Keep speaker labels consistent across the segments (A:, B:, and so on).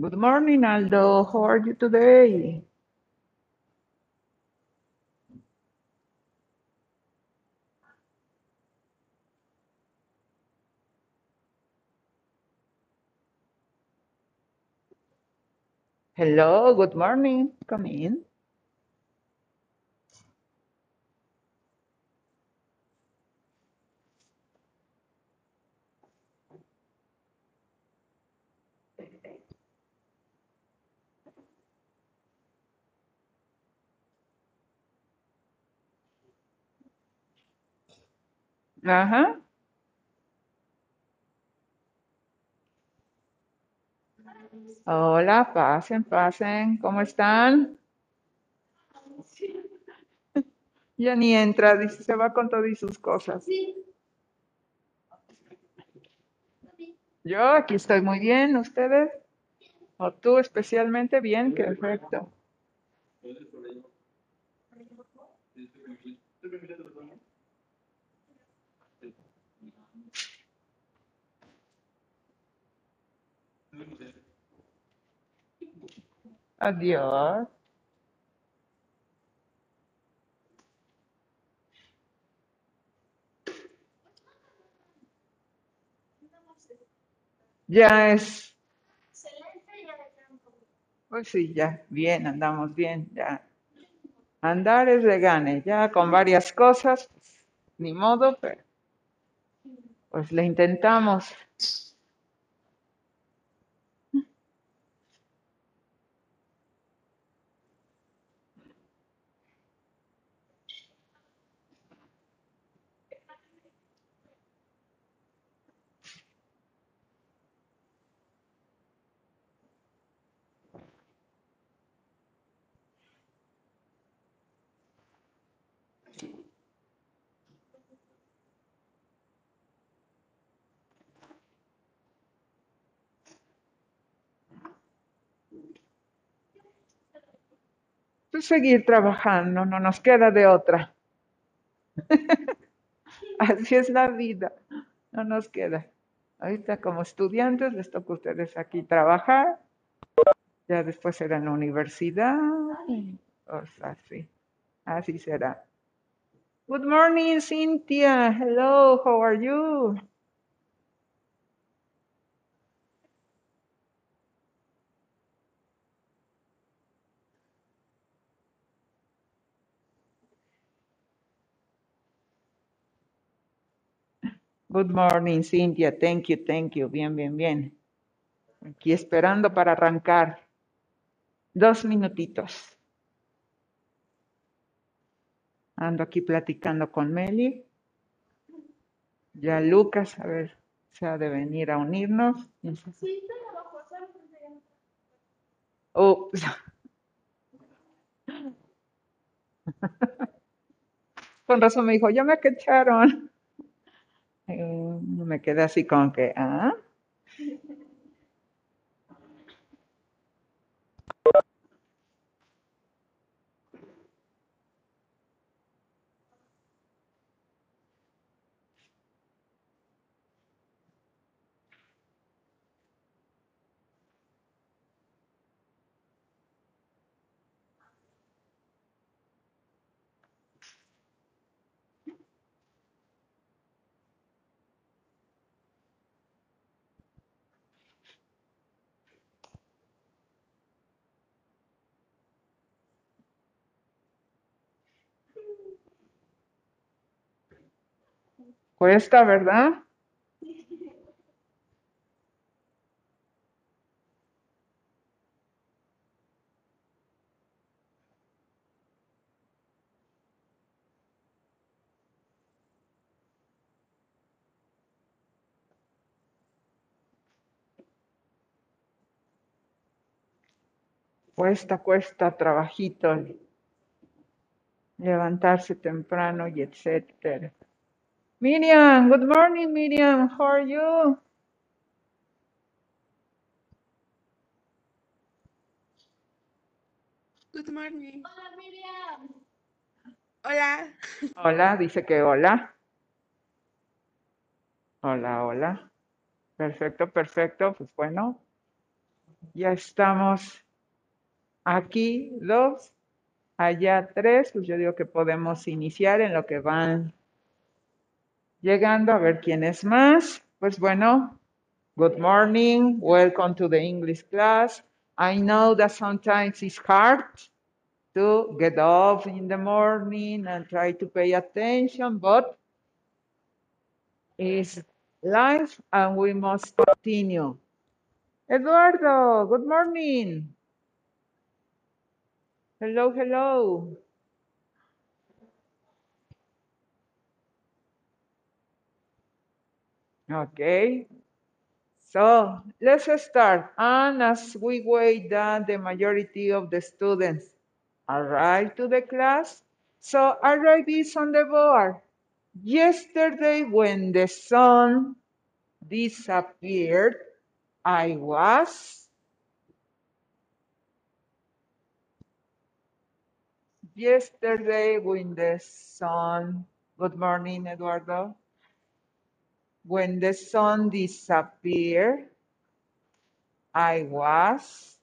A: Good morning, Aldo. How are you today? Hello, good morning. Come in. Ajá. Hola, pasen, pasen. ¿Cómo están? Ya ni entra, dice, se va con todo y sus cosas. Yo aquí estoy muy bien, ¿ustedes? ¿O tú especialmente? Bien, perfecto. Adiós. Ya es, pues sí, ya, bien, andamos bien, ya. Andar es de gane, ya con varias cosas, pues, ni modo, pero pues le intentamos. Seguir trabajando, no nos queda de otra. Así es la vida, no nos queda. Ahorita como estudiantes les toca a ustedes aquí trabajar, ya después será en la universidad, y cosas así, así será. Good morning, Cynthia. Hello, how are you? Good morning, Cynthia. Thank you, thank you. Bien, bien, bien. Aquí esperando para arrancar. Dos minutitos. Ando aquí platicando con Meli. Ya Lucas, a ver, se ha de venir a unirnos. Oh, con razón me dijo, ya me cacharon. Eh, me quedé así con que, ah, cuesta, ¿verdad? Cuesta, cuesta trabajito levantarse temprano y etcétera. Miriam, good morning, Miriam. How are you?
B: Good morning. Hola.
A: Hola, dice que hola. Hola, hola. Perfecto, perfecto. Pues bueno, Ya estamos aquí dos, allá tres, pues yo digo que podemos iniciar en lo que van llegando a ver quién es más. Pues bueno, good morning, welcome to the English class. I know that sometimes it's hard to get up in the morning and try to pay attention, but it's life and we must continue. Eduardo, good morning. Hello, hello. Okay, so let's start. And as we wait that the majority of the students arrive to the class, so arrive is on the board. Yesterday when the sun disappeared, I was yesterday when the sun, good morning, Eduardo. When the sun disappeared, I was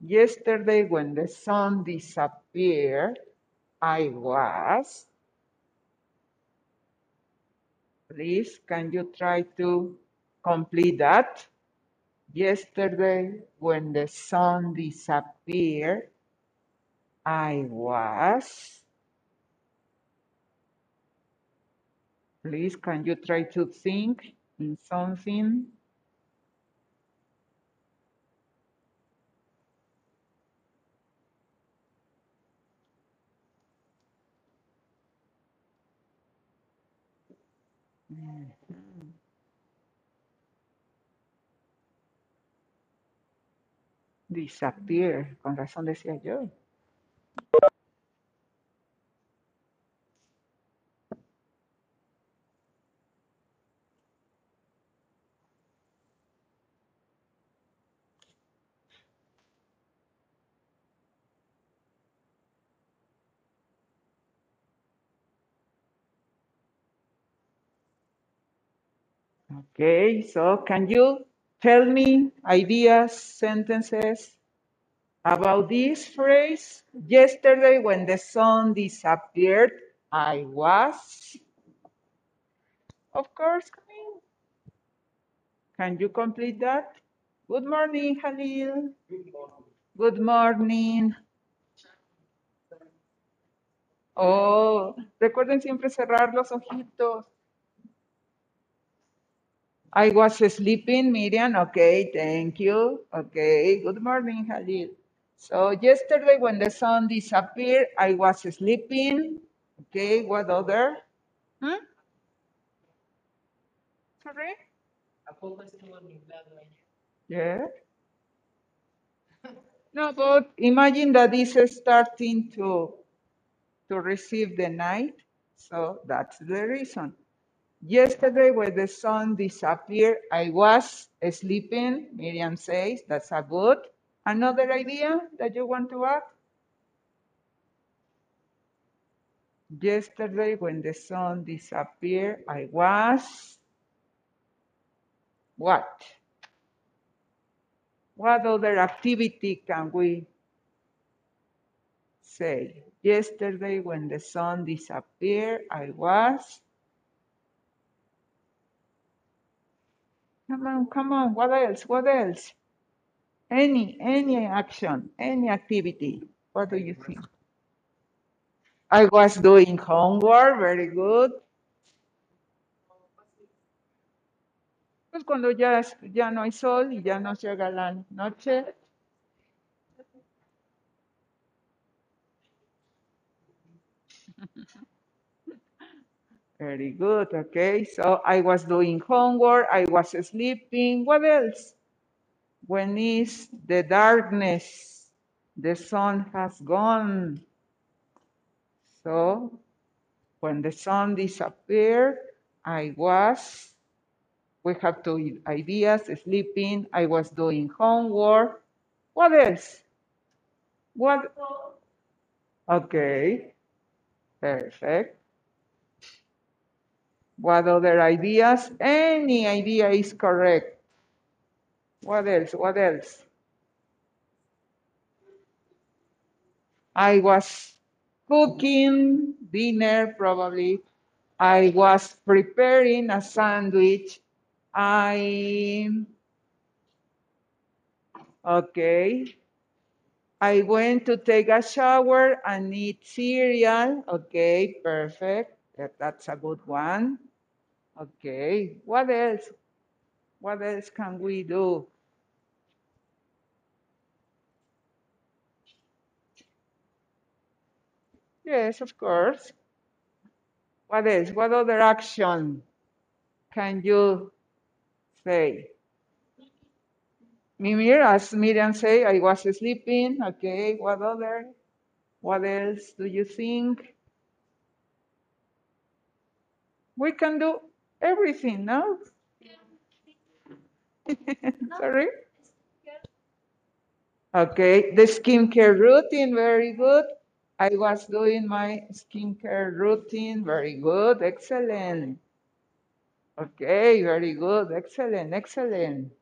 A: yesterday when the sun disappeared, I was. Please, can you try to complete that? Yesterday when the sun disappeared, I was. Please, can you try to think in something? Disappear, con razón decía yo. Okay, so can you tell me ideas, sentences about this phrase? Yesterday, when the sun disappeared, I was. Of course, coming. Can you complete that? Good morning, Halil. Good morning. Good morning. Oh, recuerden siempre cerrar los ojitos. I was sleeping, Miriam. Okay, thank you. Okay, good morning, Halil. So yesterday when the sun disappeared, I was sleeping. Okay, what other? Hmm? Sorry? Yeah. No, but imagine that this is starting to to receive the night. So that's the reason. Yesterday, when the sun disappeared, I was sleeping. Miriam says that's a good. Another idea that you want to add? Yesterday, when the sun disappeared, I was what? What other activity can we say? Yesterday, when the sun disappeared, I was. Come on, come on. What else? What else? Any, any action, any activity. What do you think? I was doing homework. Very good. Pues cuando ya, ya no hay sol y ya nos llega la noche. Very good. Okay. So I was doing homework. I was sleeping. What else? When is the darkness? The sun has gone. So when the sun disappeared, I was We have two ideas, sleeping, I was doing homework. What else? What? Okay, perfect. What other ideas? Any idea is correct. What else? What else? I was cooking dinner, probably. I was preparing a sandwich. I, okay. I went to take a shower and eat cereal. Okay, perfect. That- That's a good one. Okay, what else? What else can we do? Yes, of course. What else? What other action can you say? Mimir, as Miriam say, I was sleeping. Okay, what other? What else do you think? We can do everything, no? Sorry? Okay, the skincare routine, very good. I was doing my skincare routine, very good, excellent. Okay, very good, excellent, excellent.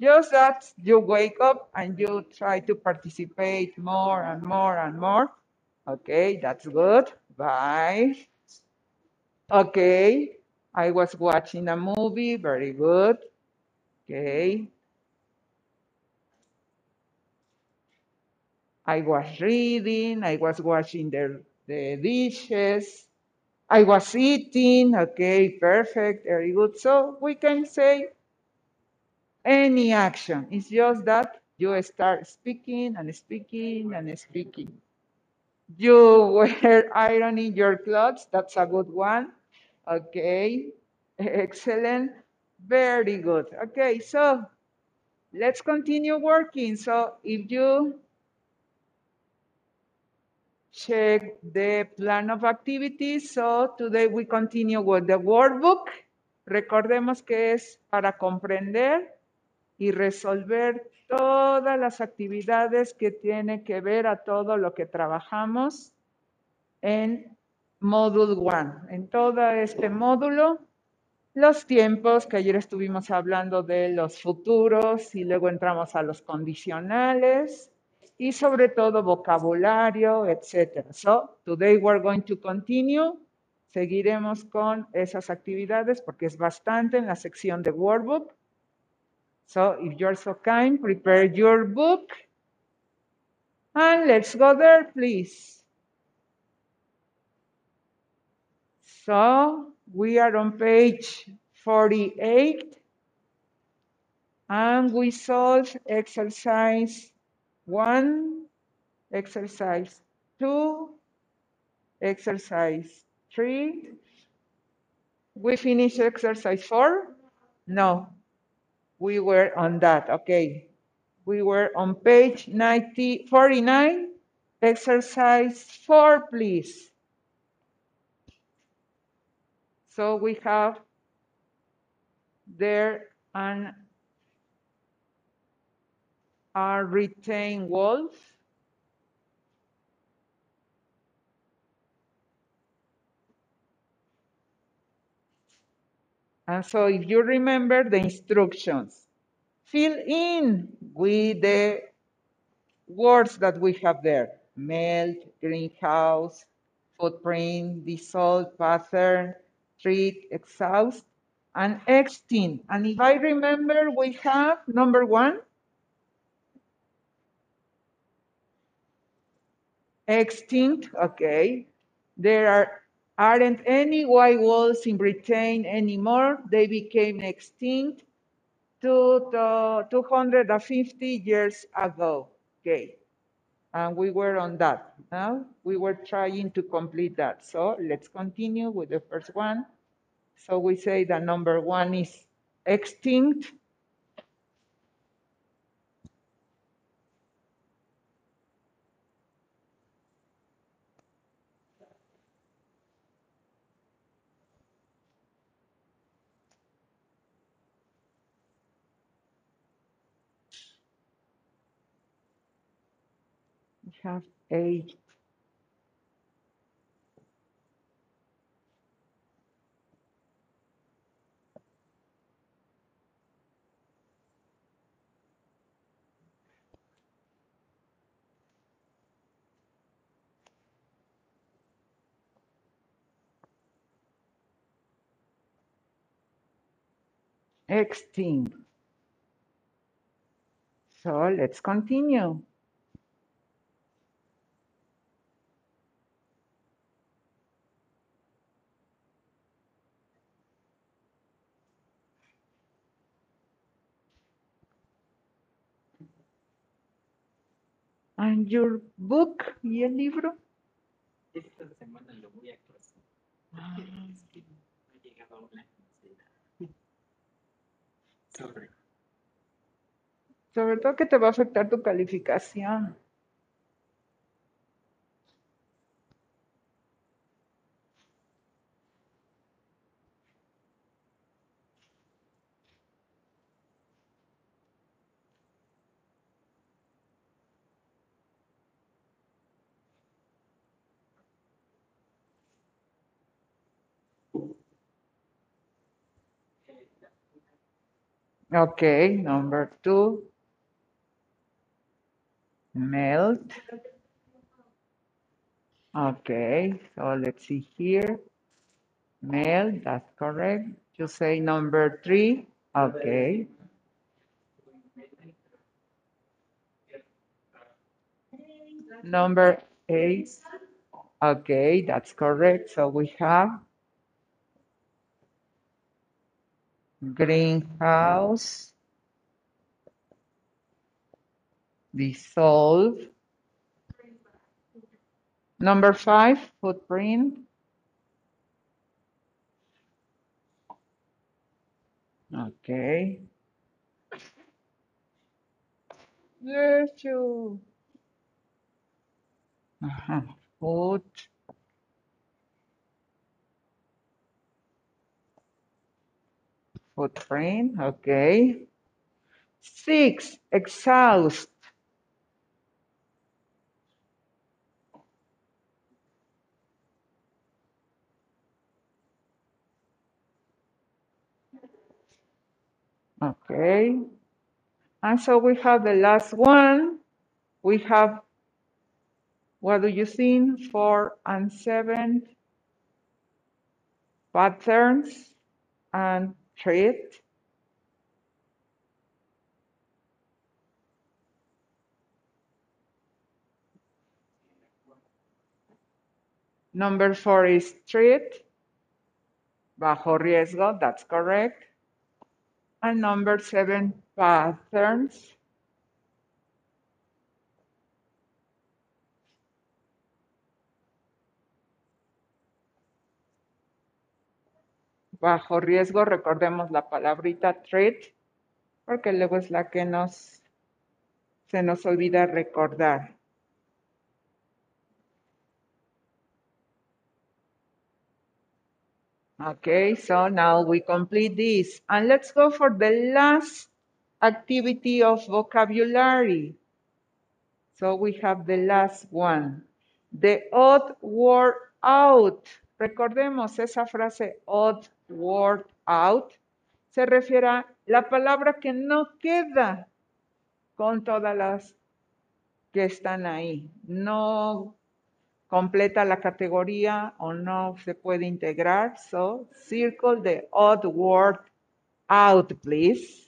A: Just that you wake up and you try to participate more and more and more. Okay, that's good. Bye. Okay, I was watching a movie, very good. Okay, I was reading, I was washing the, the dishes, I was eating. Okay, perfect, very good. So we can say any action. It's just that you start speaking and speaking and speaking. You were ironing your clothes. That's a good one. Okay, excellent. Very good. Okay, so let's continue working. So if you check the plan of activities, so today we continue with the workbook. Recordemos que es para comprender y resolver todas las actividades que tiene que ver a todo lo que trabajamos en Module 1. En todo este módulo, los tiempos, que ayer estuvimos hablando de los futuros y luego entramos a los condicionales y sobre todo vocabulario, etc. So, today we're going to continue. Seguiremos con esas actividades porque es bastante en la sección de workbook. So, if you're so kind, prepare your book. And let's go there, please. So, we are on page 48. And we solve exercise one, exercise two, exercise three. We finish exercise four? No, we were on that. Okay. We were on page 90, 49, exercise four, please. So we have there an are retained walls. And so if you remember the instructions, fill in with the words that we have there. Melt, greenhouse, footprint, dissolve, pattern, treat, exhaust, and extinct. And if I remember, we have number one, extinct, okay. There are, aren't any white walls in Britain anymore. They became extinct to 250 years ago, okay. And we were on that. Now we were trying to complete that. So let's continue with the first one. So we say that number one is extinct. have a X team. So let's continue. And your book y el libro.
B: Esta semana lo voy a actualizar.
A: Ah,
B: Es que no ha llegado la cancela. Sobre.
A: Sobre todo que te va a afectar tu calificación. Okay, number two. Melt. Okay, so let's see here. Melt, that's correct. You say number three. Okay. Number eight. Okay, that's correct. So we have greenhouse, dissolve. Number five, footprint. Okay. You. Ajá, uh-huh. Foot. Footprint, okay. Six, exhaust. Okay. And so we have the last one. We have, what do you think? Four and seven patterns and treat. Number four is treat. Bajo riesgo, that's correct. And number seven, patterns. Bajo riesgo, recordemos la palabrita treat, porque luego es la que nos se nos olvida recordar. Okay, so now we complete this. And let's go for the last activity of vocabulary. So we have the last one. The odd word out. Recordemos esa frase odd word out. Se refiere a la palabra que no queda con todas las que están ahí. No completa la categoría o no se puede integrar. So circle the odd word out, please.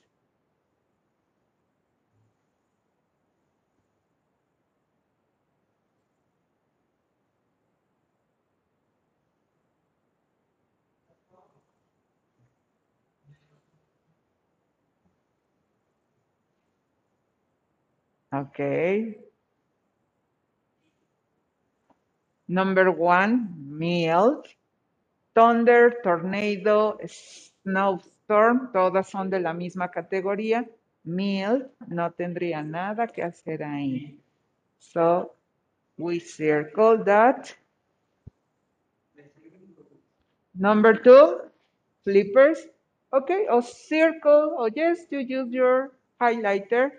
A: Okay. Number one, melt. Thunder, tornado, snowstorm, todas son de la misma categoría. Melt no tendría nada que hacer ahí. So we circle that. Number two, flippers. Okay, or circle, or yes, you use your highlighter.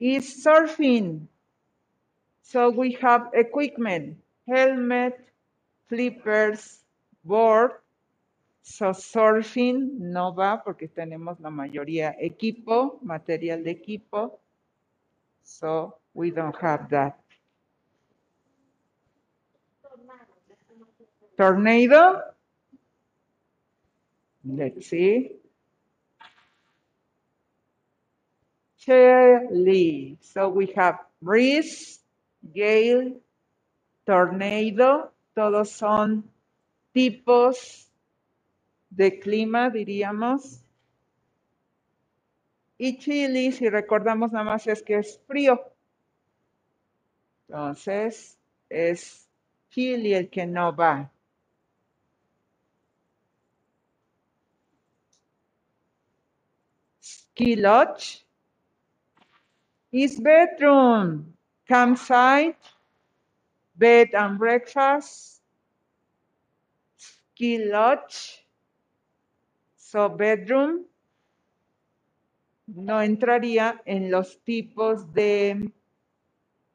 A: Is surfing. So we have equipment, helmet, flippers, board. So surfing no va porque tenemos la mayoría equipo, material de equipo. So we don't have that. Tornado. Let's see. Chilly. So we have breeze, gale, tornado. Todos son tipos de clima, diríamos. Y chilly, si recordamos nada más, es que es frío. Entonces, es chilly el que no va. Ski is bedroom, campsite, bed and breakfast, ski lodge. So bedroom no entraría en los tipos de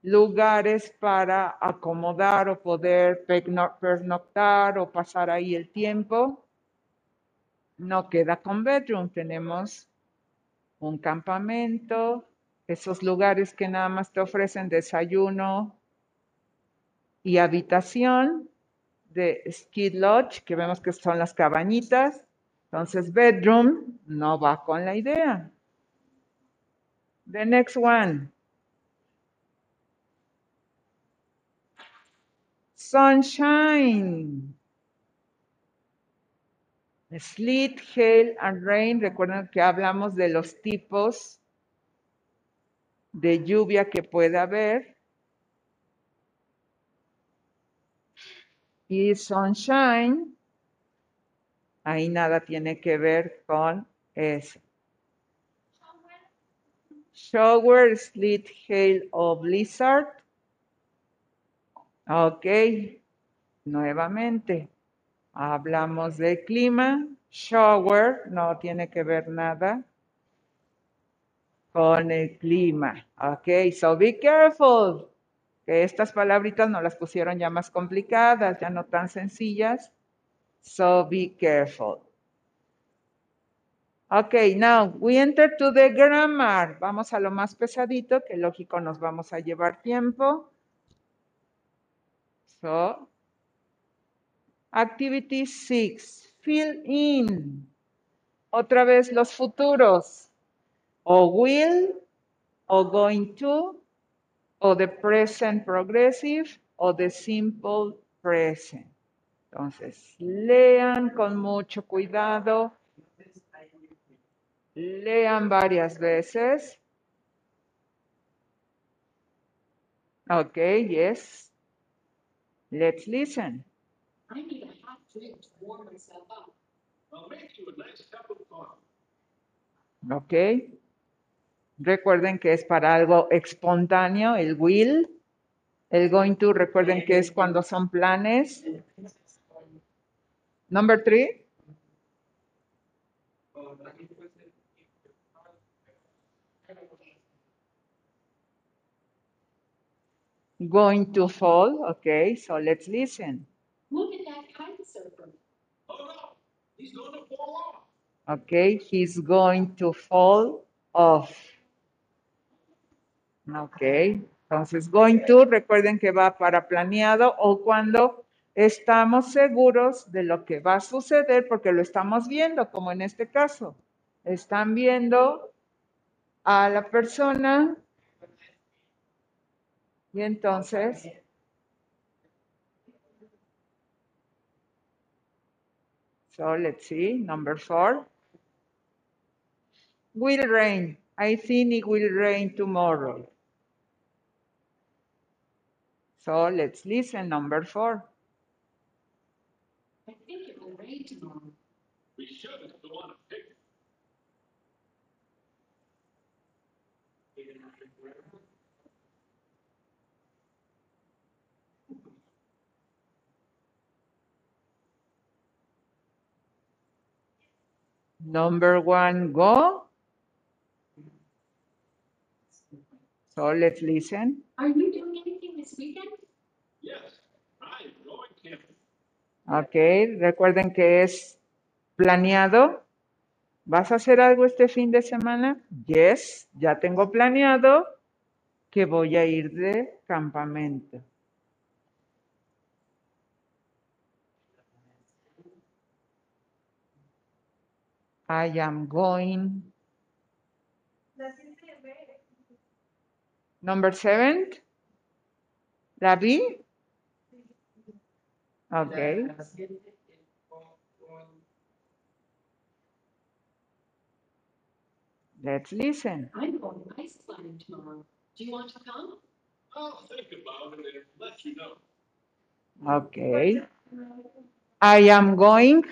A: lugares para acomodar o poder pernoctar o pasar ahí el tiempo. No queda con bedroom, tenemos un campamento, esos lugares que nada más te ofrecen desayuno y habitación de ski lodge, que vemos que son las cabañitas. Entonces, bedroom no va con la idea. The next one. Sunshine. Sleet, hail and rain. Recuerden que hablamos de los tipos de lluvia que puede haber. Y sunshine, ahí nada tiene que ver con eso. Shower, sleet, hail o blizzard. Ok, nuevamente. Hablamos de clima. Shower no tiene que ver nada con el clima. Ok, so be careful. Que estas palabritas no las pusieron ya más complicadas, ya no tan sencillas. So be careful. Okay, now we enter to the grammar. Vamos a lo más pesadito, que lógico nos vamos a llevar tiempo. So, activity 6. Fill in. Otra vez los futuros. O will, or going to, o the present progressive, o the simple present. Entonces, lean con mucho cuidado. Lean varias veces. Okay, yes. Let's listen.
B: I need a hot drink to warm myself up. I'll make you a nice cup of coffee.
A: Ok. Recuerden que es para algo espontáneo, el will. El going to, recuerden que es cuando son planes. Number three. Going to fall. Okay, so let's listen.
B: Look at that kite surfer. Oh no, he's going to fall off.
A: Okay, he's going to fall off. Ok, entonces going to, recuerden que va para planeado o cuando estamos seguros de lo que va a suceder porque lo estamos viendo, como en este caso. Están viendo a la persona y entonces So let's see, number four. Will rain. I think it will rain tomorrow. So let's listen, number four.
B: I think it will rain tomorrow.
C: We should go on a picnic.
A: Number one, go. So let's listen.
B: Are you doing anything
D: this weekend?
C: Yes, I'm going camping.
A: Ok, recuerden que es planeado. ¿Vas a hacer algo este fin de semana? Yes, ya tengo planeado que voy a ir de campamento. I am going. Number seven. ¿La vi? Ok. Let's listen.
D: I'm going ice climbing tomorrow. Do you want to come?
C: I'll think about it and let you know.
A: Ok. I am going.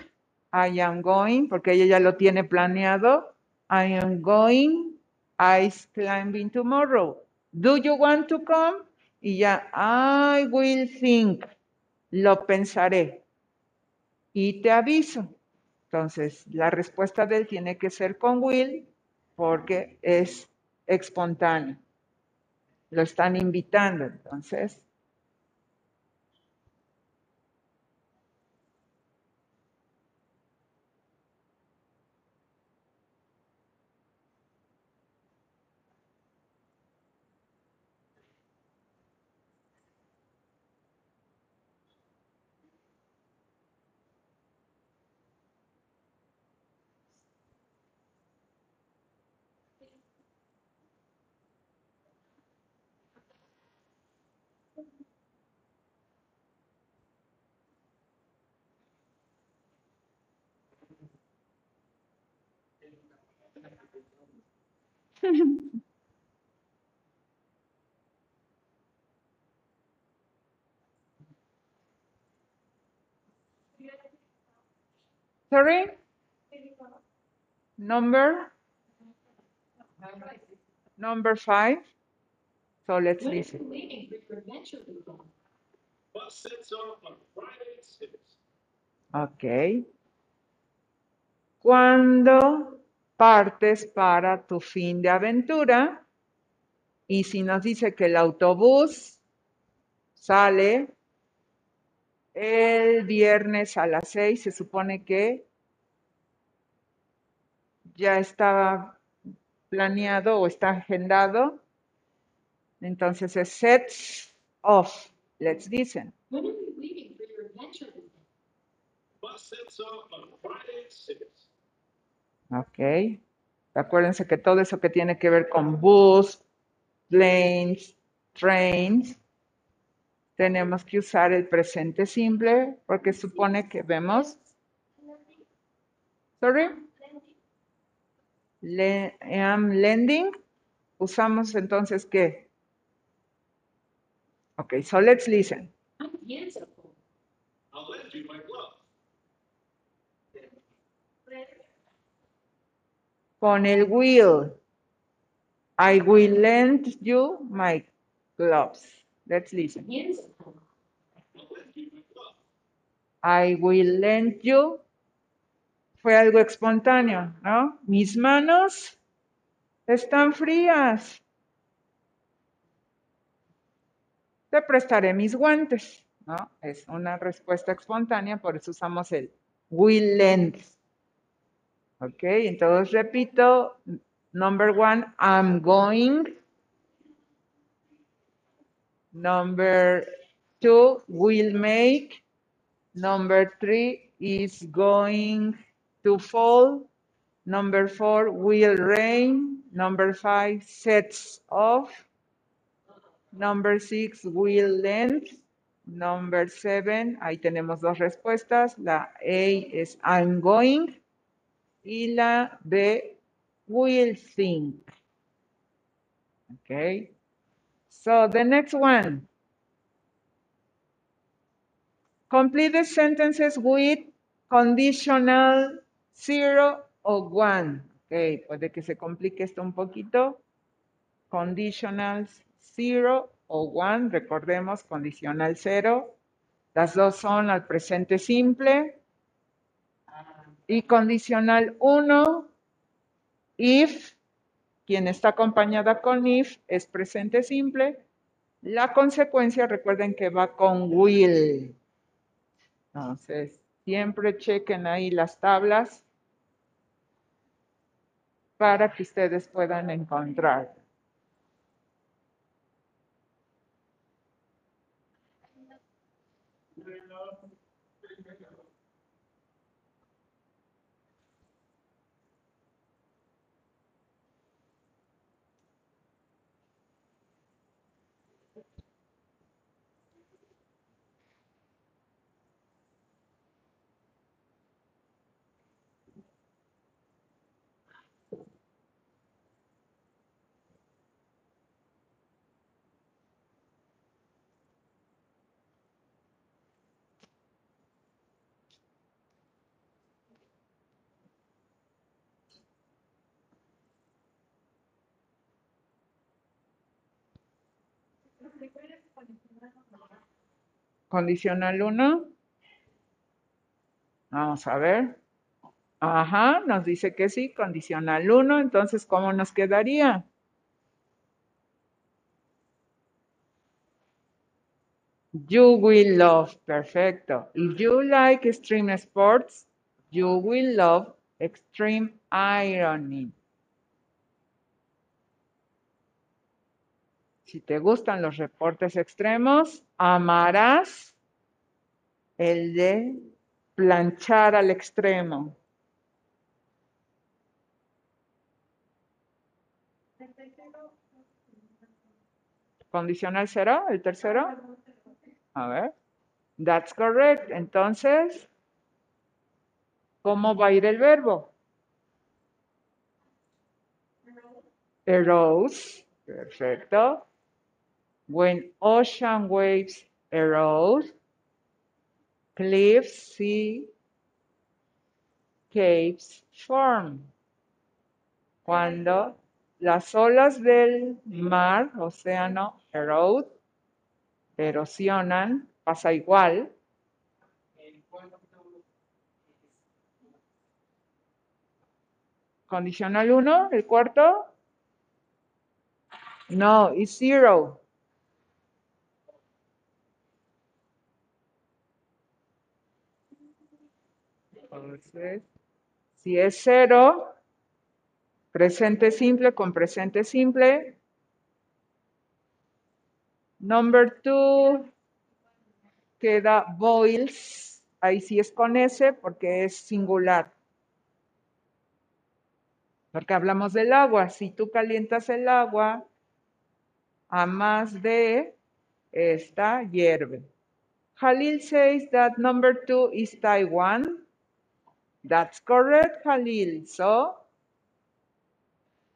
A: I am going, porque ella ya lo tiene planeado. I am going ice climbing tomorrow. Do you want to come? Y ya, I will think. Lo pensaré. Y te aviso. Entonces, la respuesta de él tiene que ser con will porque es espontáneo. Lo están invitando, entonces. Sorry? Number? Number five. So let's
D: When
A: listen. Ok. ¿Cuándo partes para tu fin de aventura? Y si nos dice que el autobús sale el viernes a las seis, se supone que ya estaba planeado o está agendado. Entonces es sets off. Let's listen.
D: When are you leaving for your adventure weekend?
C: Bus sets off on Friday at six.
A: Ok. Acuérdense que todo eso que tiene que ver con bus, planes, trains, tenemos que usar el presente simple porque supone que vemos. Sorry. Le, am lending. Usamos entonces qué? Ok, so let's listen. Con el will. I will lend you my gloves. Let's listen. I will lend you. Fue algo espontáneo, ¿no? Mis manos están frías. Te prestaré mis guantes, ¿no? Es una respuesta espontánea, por eso usamos el will lend. Ok, entonces repito. Number one, I'm going. Number two, will make. Number three is going to fall. Number four, will rain. Number five, sets off. Number six, will lend. Number seven, ahí tenemos dos respuestas. La A es I'm going. Y la B, will think. Okay. So the next one. Complete the sentences with conditional zero o one. Ok, puede que se complique esto un poquito. Conditional zero o one. Recordemos, condicional cero. Las dos son al presente simple. Y condicional uno, if, quien está acompañada con if, es presente simple. La consecuencia, recuerden que va con will. Entonces, siempre chequen ahí las tablas para que ustedes puedan encontrar. Condicional 1. Vamos a ver. Ajá, nos dice que sí, condicional 1. Entonces, ¿cómo nos quedaría? You will love, perfecto. If you like extreme sports, you will love extreme ironing. Si te gustan los reportes extremos, amarás el de planchar al extremo. Condicional cero, el tercero. A ver. That's correct. Entonces, ¿cómo va a ir el verbo? Erose. Perfecto. When ocean waves erode, cliffs, sea, caves form. Cuando las olas del mar, océano, erode, erosionan, pasa igual. Condicional 1, el cuarto. No, it's zero. Entonces, si es cero, presente simple con presente simple. Number two, queda boils. Ahí sí es con S porque es singular. Porque hablamos del agua. Si tú calientas el agua a más de esta hierve. Halil says that number two is Taiwan. That's correct, Halil. So,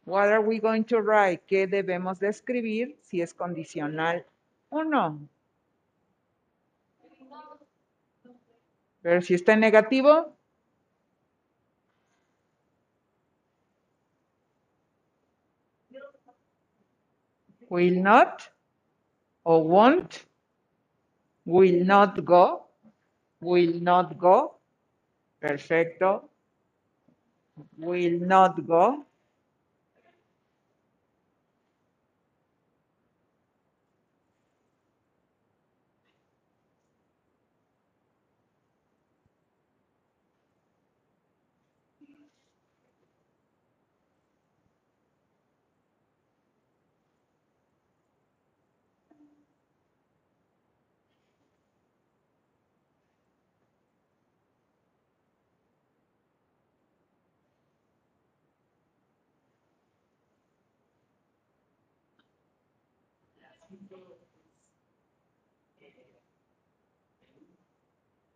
A: what are we going to write? ¿Qué debemos de escribir si es condicional o no? Pero si está en negativo, will not o won't, will not go, will not go, perfecto, will not go.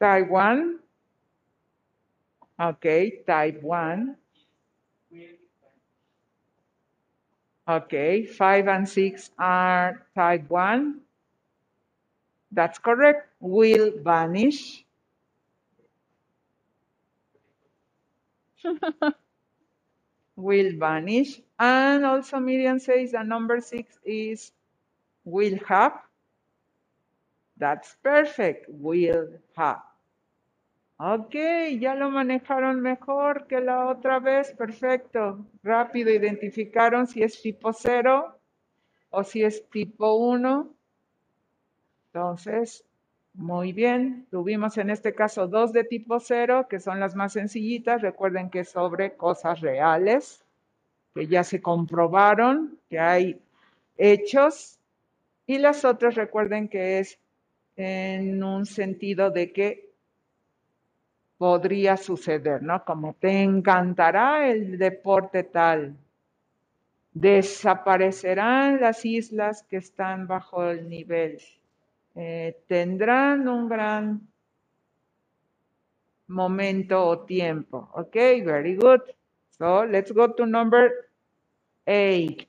A: Taiwan. Okay, Taiwan. Okay, five and six are Taiwan. That's correct. Will vanish. will vanish. And also Miriam says that number six is will have. That's perfect. Will have. Ok, ya lo manejaron mejor que la otra vez. Perfecto. Rápido identificaron si es tipo 0 o si es tipo 1. Entonces, muy bien, tuvimos en este caso dos de tipo cero, que son las más sencillitas. Recuerden que sobre cosas reales, que ya se comprobaron, que hay hechos. Y las otras recuerden que es en un sentido de que podría suceder, ¿no? Como te encantará el deporte tal. Desaparecerán las islas que están bajo el nivel. Eh, tendrán un gran momento o tiempo. Okay, very good. So let's go to number eight.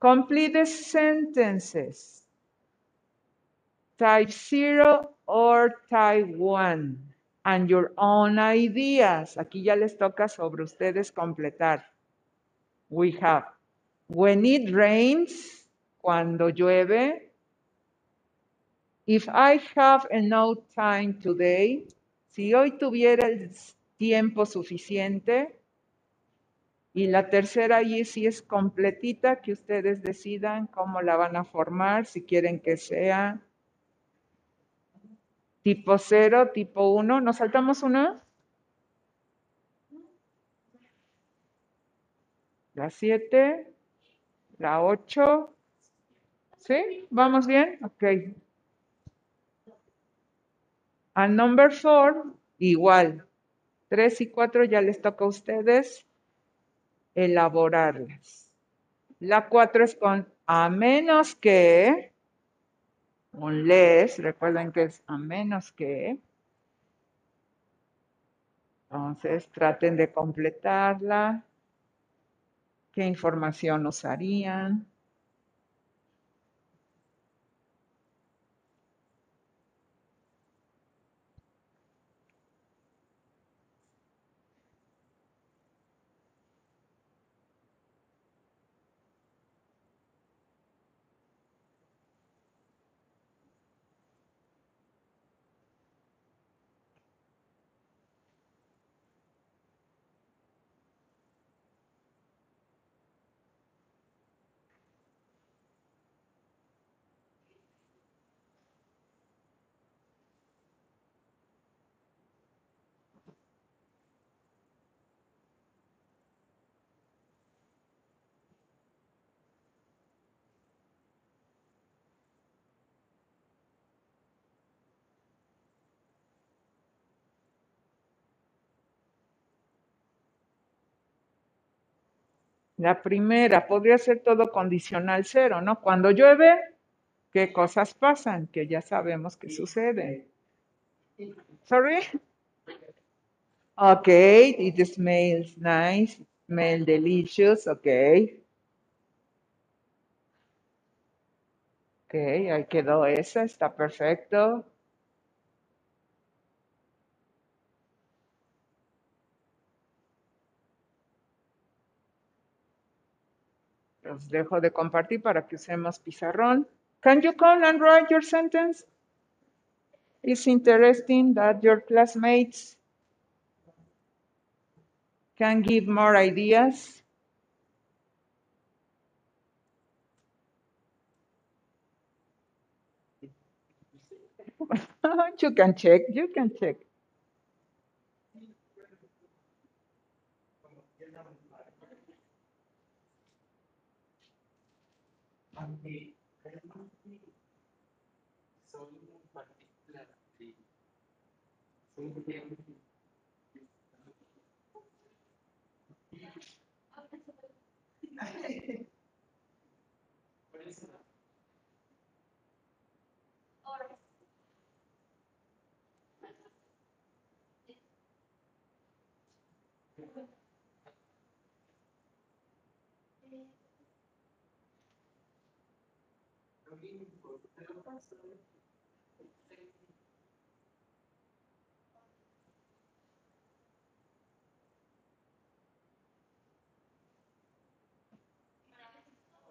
A: Complete sentences. Type 0 or type 1 and your own ideas. Aquí ya les toca sobre ustedes completar. We have when it rains, cuando llueve. If I have enough time today, si hoy tuviera el tiempo suficiente. Y la tercera allí sí es completita, que ustedes decidan cómo la van a formar, si quieren que sea tipo 0, tipo 1. ¿Nos saltamos una? La 7, la 8. ¿Sí? ¿Vamos bien? Ok. Al number 4, igual. 3 y 4 ya les toca a ustedes elaborarlas. La 4 es con a menos que, unless, recuerden que es a menos que. Entonces, traten de completarla. ¿Qué información usarían? La primera podría ser todo condicional cero, ¿no? Cuando llueve, ¿qué cosas pasan? Que ya sabemos que sucede. Sorry? Okay, it smells nice, smell delicious, okay. Ok, ahí quedó esa, está perfecto. Los dejo de compartir para que usemos pizarrón. Can you come and write your sentence? It's interesting that your classmates can give more ideas. you can check, you can check.
B: di memang di seluruh partikular di seluruh yang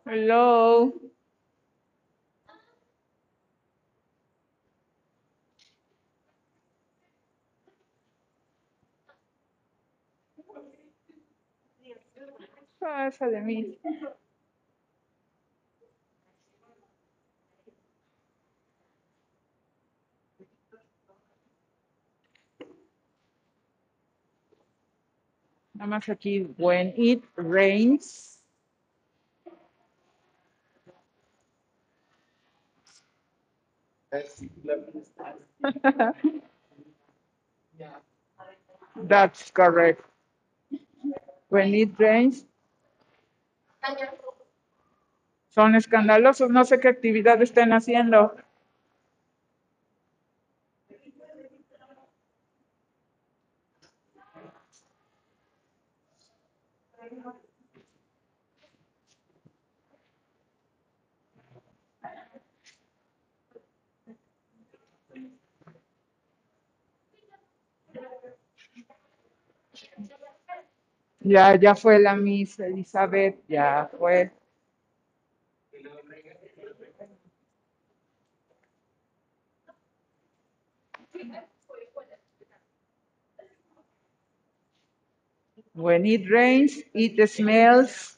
A: Hello. Pasa de mí. Nada más aquí, when it rains. That's correct. When it rains. Son escandalosos, no sé qué actividad estén haciendo. Ya, ya fue la Miss Elizabeth, ya fue. When it rains, it smells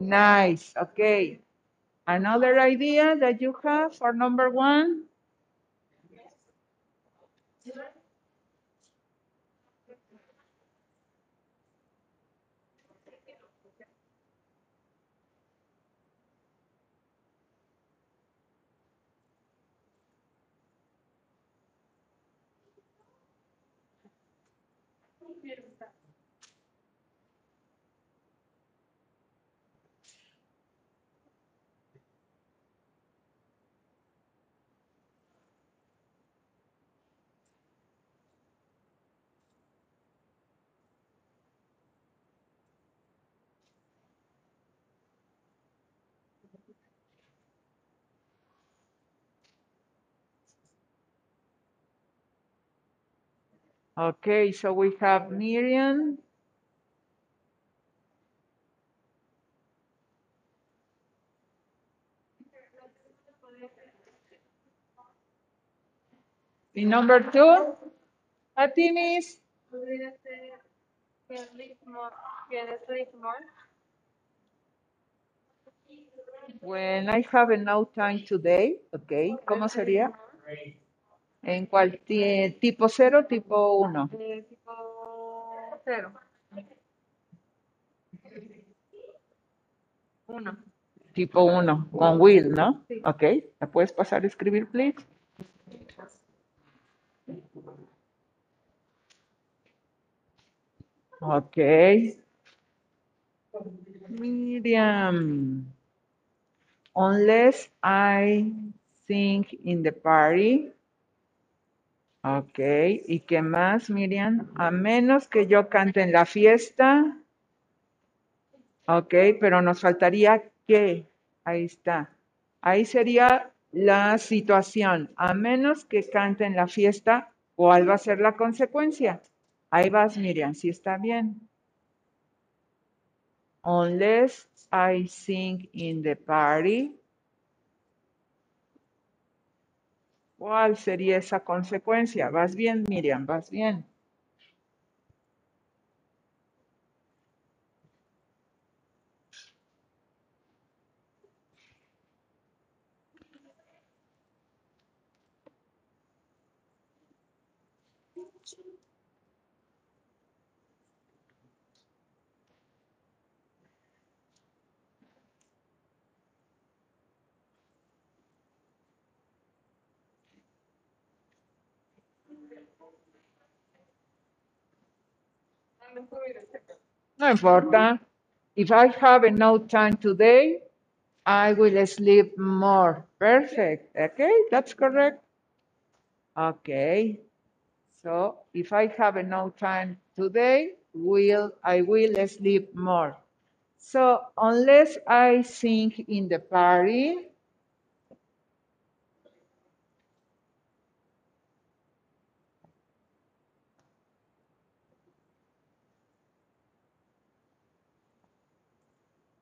A: nice. Okay. Another idea that you have for number one? Yerimizden. Okay, so we have Miriam. Y number two, Atinis. When I have no time today, okay, ¿cómo sería? ¿En cuál? ti- ¿Tipo cero, tipo uno?
E: Eh, tipo cero. Uno.
A: Tipo uno, con will, ¿no?
E: Sí.
A: Ok, ¿me puedes pasar a escribir, please? Ok. Miriam. Unless I sing in the party. Ok, ¿y qué más, Miriam? A menos que yo cante en la fiesta. Ok, pero nos faltaría qué. Ahí está. Ahí sería la situación. A menos que cante en la fiesta, ¿cuál va a ser la consecuencia? Ahí vas, Miriam, si está bien. Unless I sing in the party. ¿Cuál sería esa consecuencia? Vas bien, Miriam, vas bien. No importa. If I have no time today, I will sleep more. Perfect. Okay, that's correct. Okay. So if I have no time today, will I will sleep more. So unless I sing in the party,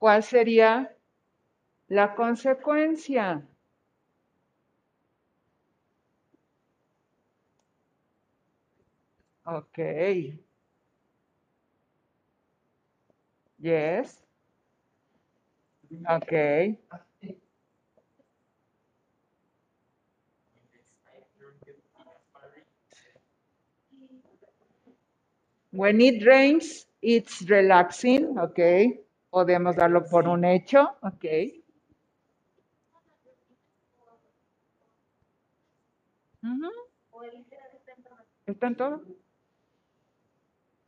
A: ¿cuál sería la consecuencia? Okay. Yes. Okay. When it rains, it's relaxing, ok. Podemos darlo por un hecho, ok. Ujú. ¿Está en todo?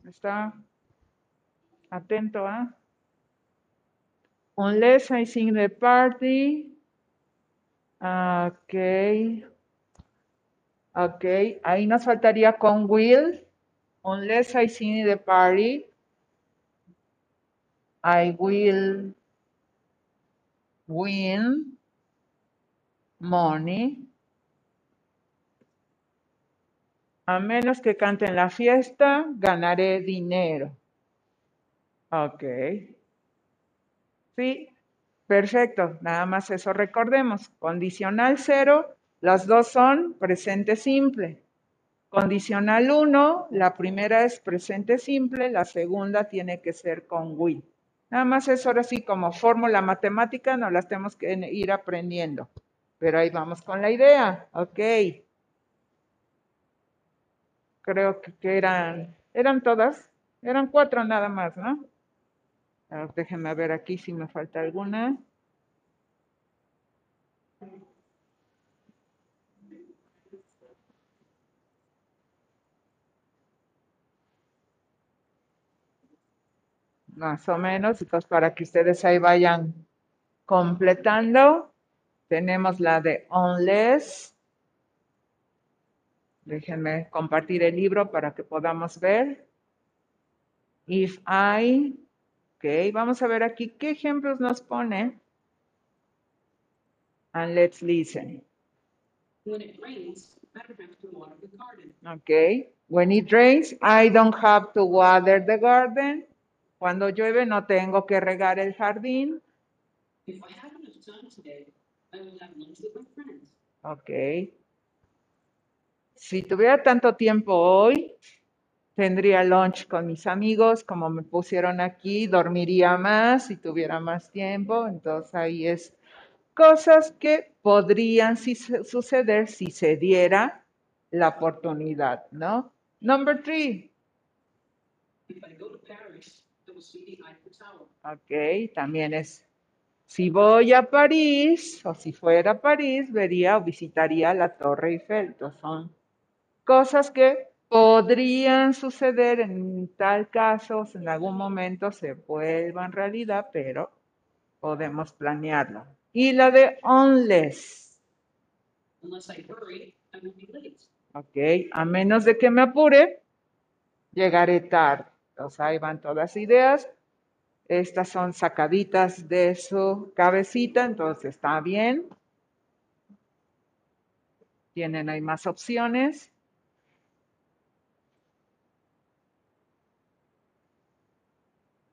A: Está atento, ¿ah? Unless I sing the party. Ok. Ok. Ahí nos faltaría con will. Unless I sing the party. I will win money. A menos que cante en la fiesta, ganaré dinero. Ok. Sí, perfecto. Nada más eso recordemos. Condicional cero, las dos son presente simple. Condicional 1, la primera es presente simple, la segunda tiene que ser con will. Nada más es ahora sí como fórmula matemática, no las tenemos que ir aprendiendo. Pero ahí vamos con la idea. Ok. Creo que, que eran, eran todas, eran cuatro nada más, ¿no? Déjenme ver aquí si me falta alguna. Más o menos, entonces para que ustedes ahí vayan completando, tenemos la de unless. Déjenme compartir el libro para que podamos ver. If I, ok, vamos a ver aquí qué ejemplos nos pone. And let's listen.
D: When it rains, I don't have to water the garden.
A: Ok, when it rains, I don't have to water the garden. Cuando llueve no tengo que regar el jardín. Ok. Si tuviera tanto tiempo hoy, tendría lunch con mis amigos, como me pusieron aquí, dormiría más si tuviera más tiempo. Entonces ahí es cosas que podrían suceder si se diera la oportunidad, ¿no? Number three.
D: If I go to Paris,
A: Ok, también es, si voy a París o si fuera a París, vería o visitaría la Torre Eiffel. Entonces, son cosas que podrían suceder en tal caso, en algún momento se vuelvan realidad, pero podemos planearlo. Y la de unless, ok, a menos de que me apure, llegaré tarde. Entonces, ahí van todas ideas. Estas son sacaditas de su cabecita, entonces está bien. Tienen ahí más opciones.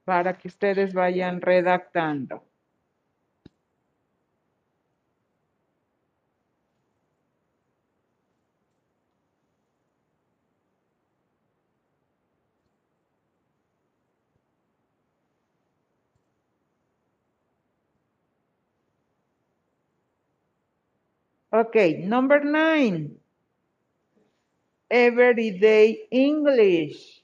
A: para que ustedes vayan redactando. Okay, number nine. Everyday English.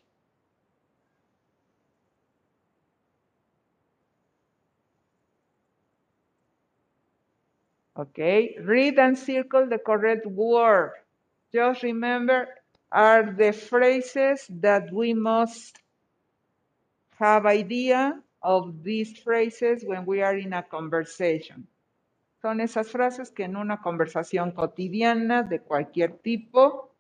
A: Okay, read and circle the correct word. Just remember, are the phrases that we must have idea of these phrases when we are in a conversation. Son esas frases que en una conversación cotidiana de cualquier tipo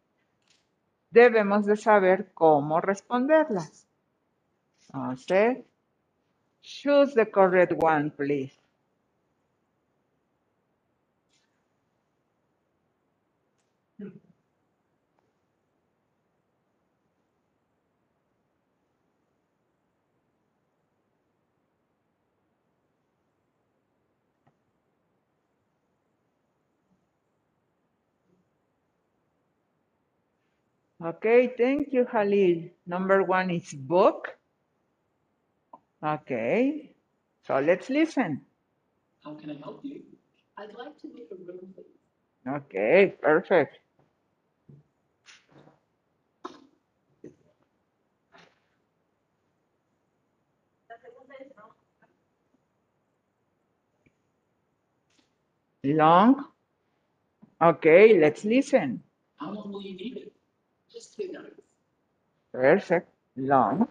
A: debemos de saber cómo responderlas. Entonces, choose the correct one, please. Okay, thank you, Halil. Number one is book. Okay, so let's listen.
D: How can I help you? I'd like to make a room.
A: Okay, perfect. Long. Okay, let's listen.
D: How long will you need it? Just two minutes.
A: Perfect. Long.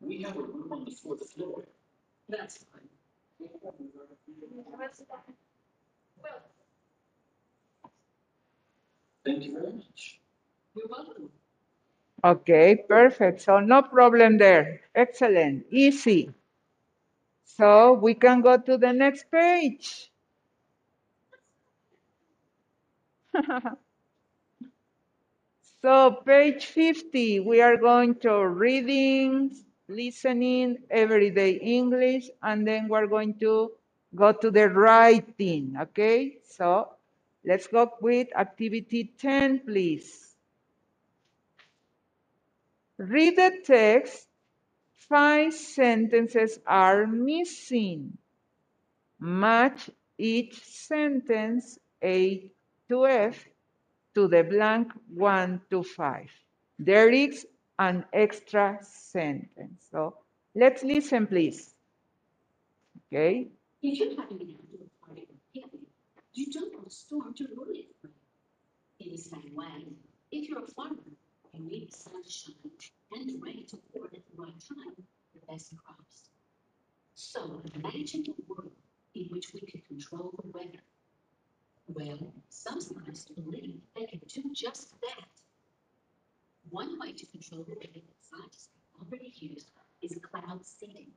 D: We have a room on the fourth floor. That's fine. Thank you very much. You're welcome.
A: Okay, perfect. So no problem there. Excellent. Easy. So we can go to the next page. So page 50, we are going to reading, listening, everyday English, and then we're going to go to the writing, okay? So let's go with activity 10, please. Read the text. Five sentences are missing. Match each sentence A to F to the blank 1 to 5. There is an extra sentence. So let's listen, please. Okay.
D: If you happen to be able to repeatedly, you don't want a storm to ruin it for you. In the same way, if you're a farmer, you need the sun to shine and the rain to pour at the right time the best crops. So imagine a world in which we could control the weather. Well, some scientists believe they can do just that. One way to control the weather that scientists have already used is cloud seeding.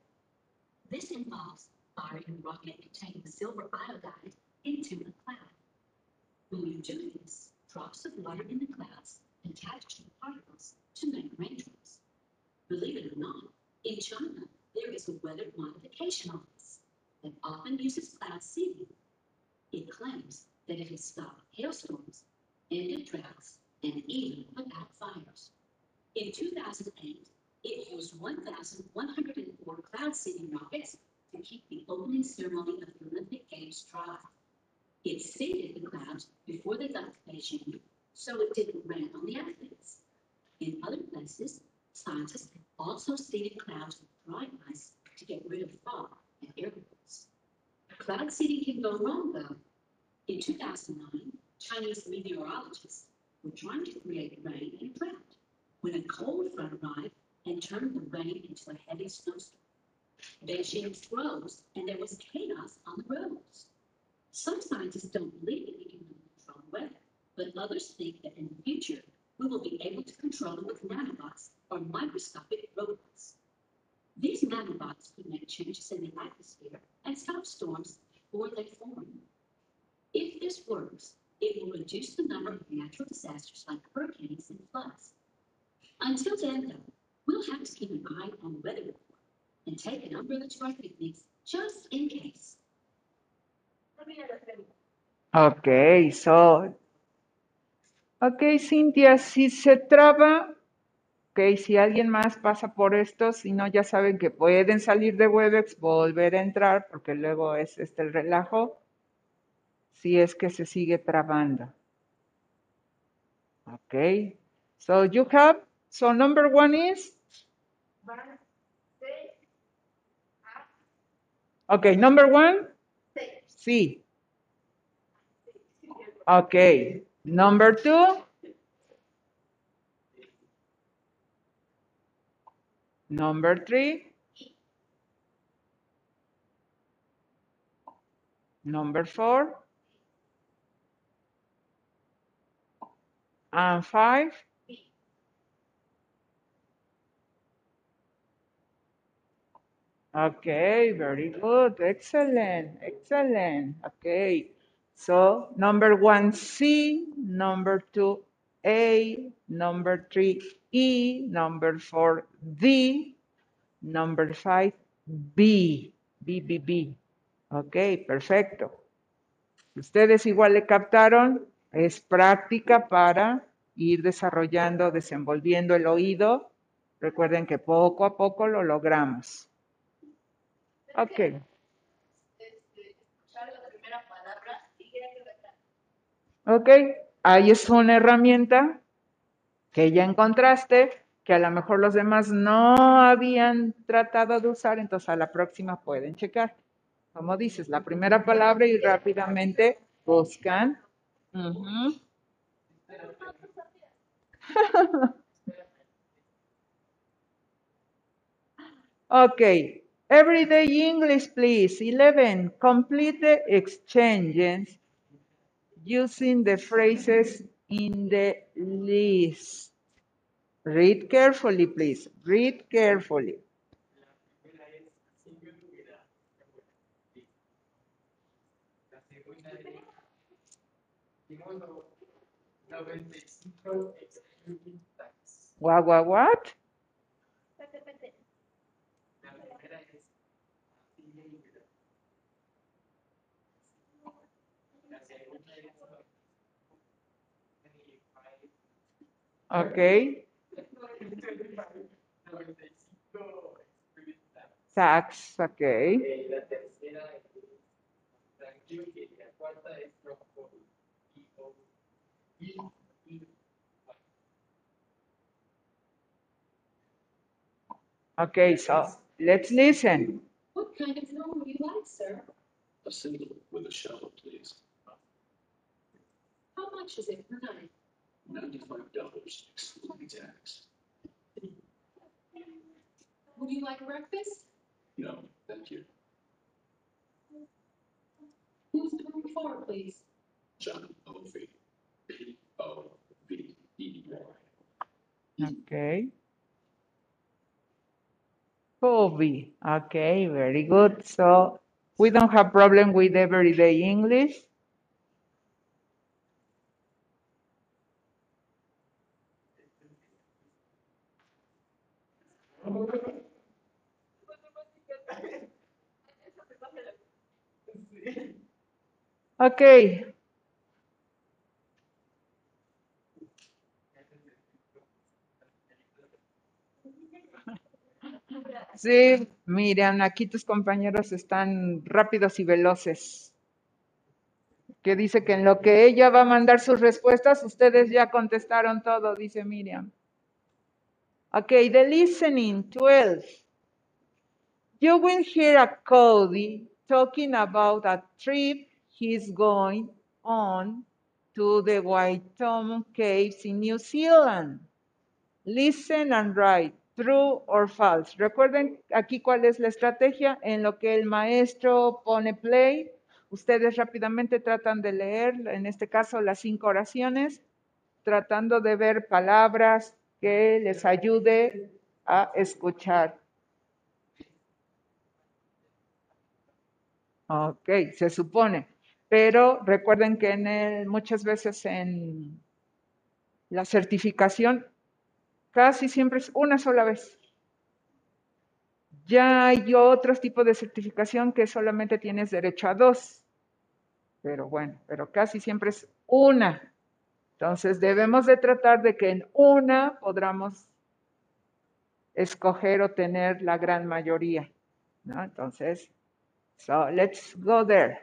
D: This involves firing a rocket containing silver iodide into a cloud. When you do this, drops of water in the clouds attach to particles to make raindrops. Believe it or not, in China, there is a weather modification office that often uses cloud seeding. It claims that it has stopped hailstorms, ended droughts, and even put out fires. In 2008, it used 1,104 cloud seeding rockets to keep the opening ceremony of the Olympic Games dry. It seeded the clouds before they got Beijing, so it didn't rain on the athletes. In other places, scientists also seeded clouds with dry ice to get rid of fog and air bubbles. Cloud seeding can go wrong, though. In 2009, Chinese meteorologists were trying to create rain in a drought when a cold front arrived and turned the rain into a heavy snowstorm. Beijing froze and there was chaos on the roads. Some scientists don't believe that we can control the weather, but others think that in the future we will be able to control them with nanobots or microscopic robots. These nanobots could make changes in the atmosphere and stop storms before they form. If this works, it will reduce the number of natural disasters like hurricanes and floods. Until then, though, we'll have to keep an eye on the weather report and take an umbrella to our picnics just in case.
A: Okay, so. Ok, Cintia, si se traba, ok, si alguien más pasa por esto, si no, ya saben que pueden salir de Webex, volver a entrar, porque luego es este el relajo, si es que se sigue trabando. Ok, so you have, so number one is, okay, number one, sí. Okay, number two. Number three. Number four. And five. Okay, very good. Excellent. Excellent. Okay. So number one, C, number two, A, number three, E, number four, D, number five, B, B, B, B. Ok, perfecto. Ustedes igual le captaron, es práctica para ir desarrollando, desenvolviendo el oído. Recuerden que poco a poco lo logramos. Ok. Ok, ahí es una herramienta que ya encontraste, que a lo mejor los demás no habían tratado de usar, entonces a la próxima pueden checar. Como dices, la primera palabra y rápidamente buscan. Ujú. Okay. Everyday English, please. 11. Complete the exchanges using the phrases in the list. Read carefully, please. Read carefully.
B: La primera es así me hubiera sí. La segunda es Timono 95 excluding tax.
A: What, what, what?
E: Pete, pete.
B: La primera es así me hubiera. La segunda es 25
A: Okay.
B: 95 excluding tax.
A: Tax, okay.
B: La tercera es tranquilo, la cuarta es rojo y o- y- y-
A: Okay, so let's listen.
D: What kind of room would you like, sir?
C: A single with a shower, please.
D: How much is it per night?
C: Ninety-five dollars excluding tax.
D: Would you like breakfast?
C: No, thank you.
D: Who's the room for, please?
C: John Ovey. B O V E Y.
A: Okay. Kobe. Okay, very good. So we don't have problem with everyday English. Okay. Sí, miren, aquí tus compañeros están rápidos y veloces. Que dice que en lo que ella va a mandar sus respuestas, ustedes ya contestaron todo, dice Miriam. Okay, the listening, 12. You will hear a Cody talking about a trip he's going on to the Waitom Caves in New Zealand. Listen and write, true or false. Recuerden aquí cuál es la estrategia. En lo que el maestro pone play, ustedes rápidamente tratan de leer, en este caso, las cinco oraciones, tratando de ver palabras que les ayude a escuchar. Ok, se supone. Pero recuerden que en el- muchas veces en la certificación casi siempre es una sola vez. Ya hay otros tipos de certificación que solamente tienes derecho a dos. Pero bueno, pero casi siempre es una. Entonces debemos de tratar de que en una podamos escoger o tener la gran mayoría. Entonces, so let's go there.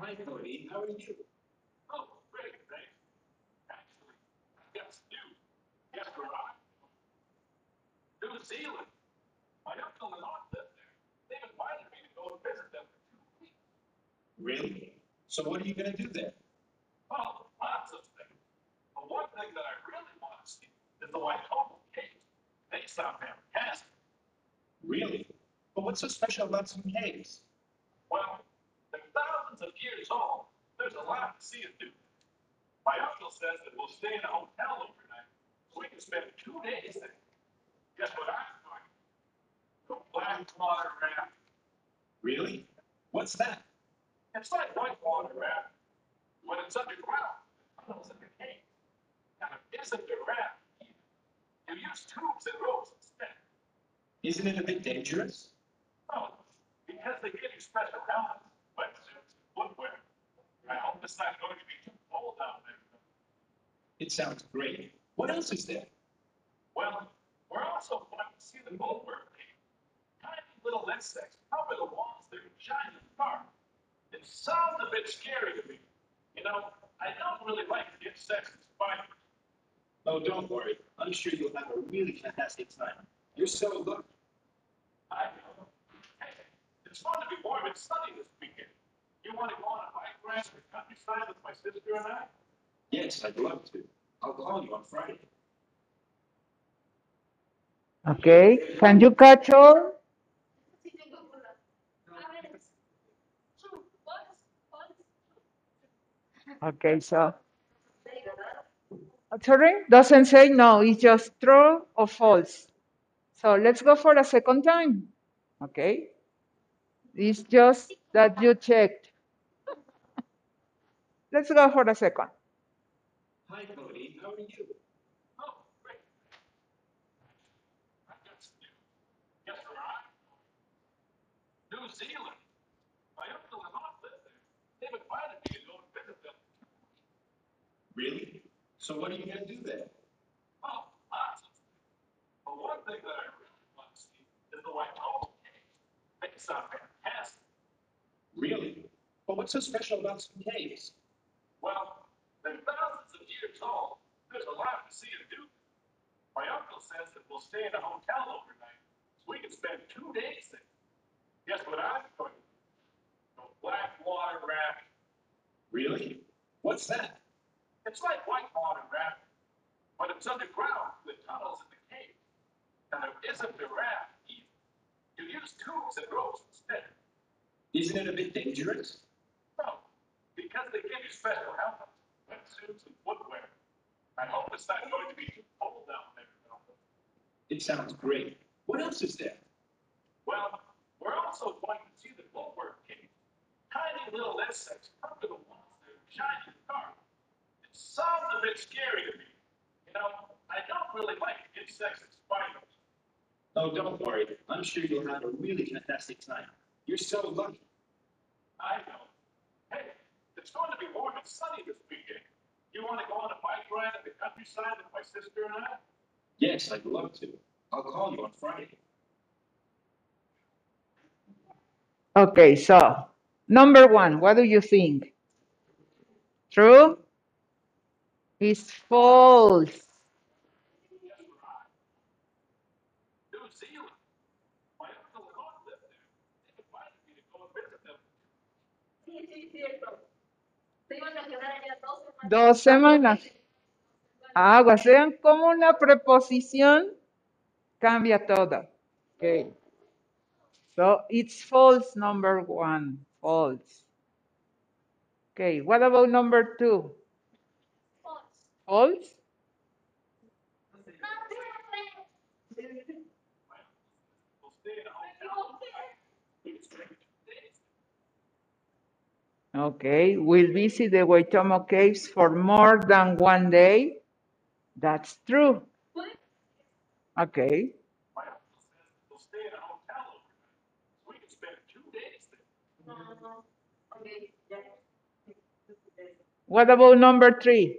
C: Hi, Cody. How are you? Oh. Actually, live there. Invited me to go visit them for two weeks. Really? So what are you gonna do there? Oh, lots of things. But one thing that I really want to see is the Waitomo caves. They sound fantastic. Really? But what's so special about some caves? Well, they're thousands of years old. There's a lot to see and do. My uncle says that we'll stay in a hotel overnight so we can spend two days there. Guess what I'm doing? Go blackwater rafting. Really? What's that? It's like whitewater rafting. When it's underground, tunnels in the cave. And it isn't a raft either. You use tubes and ropes instead. Isn't it a bit dangerous? Oh, because they give you special helmets, wetsuits, footwear. I hope it's not going to be too cold out there. It sounds great. What else is there? Well, we're also going to see the goldberg cave. Tiny little insects cover the walls that are giant dark. It sounds a bit scary to me. You know, I don't really like and spiders.
F: Oh, don't worry. I'm sure you'll have a really fantastic time. You're so lucky.
C: I know. Hey, it's fun to be warm and sunny this weekend. You want to go on a bike ride to the countryside with my sister and I?
F: Yes, I'd love to. I'll call you on Friday.
A: Okay, can you catch all?
E: Sí, tengo duda. A ver, true, false, false.
A: Okay, so. Sorry, doesn't say no, it's just true or false. So let's go for a second time. Okay, it's just that you checked. Let's go for a second.
F: Hi, Cody. How are you?
C: Oh, great. I've got some New Zealand. My uncle and aunt live there. They've invited me to go and visit them.
F: Really? So what are you gonna do there?
C: Oh, lots of things. But one thing that I really want to see is the White Waitomo cave. They sound fantastic.
F: Really? But what's so special about some caves?
C: Well, they're thousands of years old. There's a lot to see and do. My uncle says that we'll stay in a hotel overnight, so we can spend two days there. Guess what I'm going to do? Black water rafting.
F: Really? What's that?
C: It's like white water rafting, but it's underground with tunnels in the cave. And there isn't a raft either. You use tubes and ropes instead.
F: Isn't it a bit dangerous?
C: No, because they give you special helmets, wetsuits, and footwear. I hope it's not going to be too cold down there.
F: It sounds great. What else is there?
C: Well, we're also going to see the bulwark cave. Tiny little insects come to the walls that are shiny dark. It sounds a bit scary to me. You know, I don't really like insects and spiders.
F: Oh, don't worry. I'm sure you'll have a really fantastic time. You're so lucky.
C: I know. Hey, it's going to be warm and sunny this weekend. You want to go on a bike ride in the countryside with my sister and I?
F: Yes, I'd love to. I'll call you on Friday.
A: Okay, so number one, what do you think? True? is false.
E: Dos semanas.
A: Agua. sean como una preposición, cambia todo. Okay. So it's false, number one. False. Okay, what about number two? Okay, we'll visit the Waitomo Caves for more than one day. That's true. Okay. What about number three?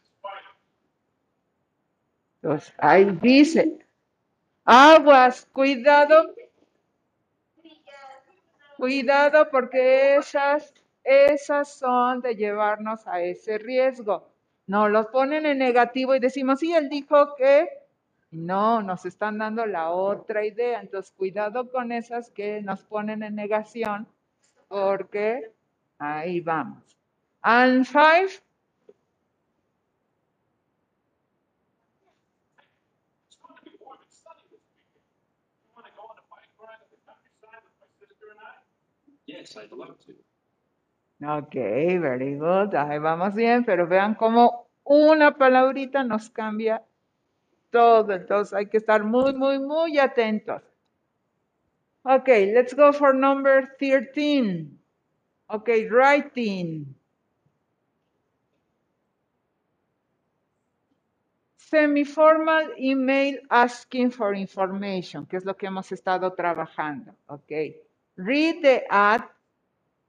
A: Entonces, ahí dice, aguas, cuidado, cuidado porque esas, esas son de llevarnos a ese riesgo. Nos los ponen en negativo y decimos, sí, él dijo que no, nos están dando la otra idea. Entonces, cuidado con esas que nos ponen en negación porque ahí vamos. And five,
C: It's going to be warm and sunny this weekend. You want to go on a bike ride in the countryside with my sister and I?
F: Yes, I'd love to.
A: Ok, very good. Ahí vamos bien, pero vean cómo una palabrita nos cambia todo. Entonces hay que estar muy, muy, muy atentos. Ok, let's go for number 13. Ok, writing. Semi-formal email asking for information, que es lo que hemos estado trabajando. Ok. Read the ad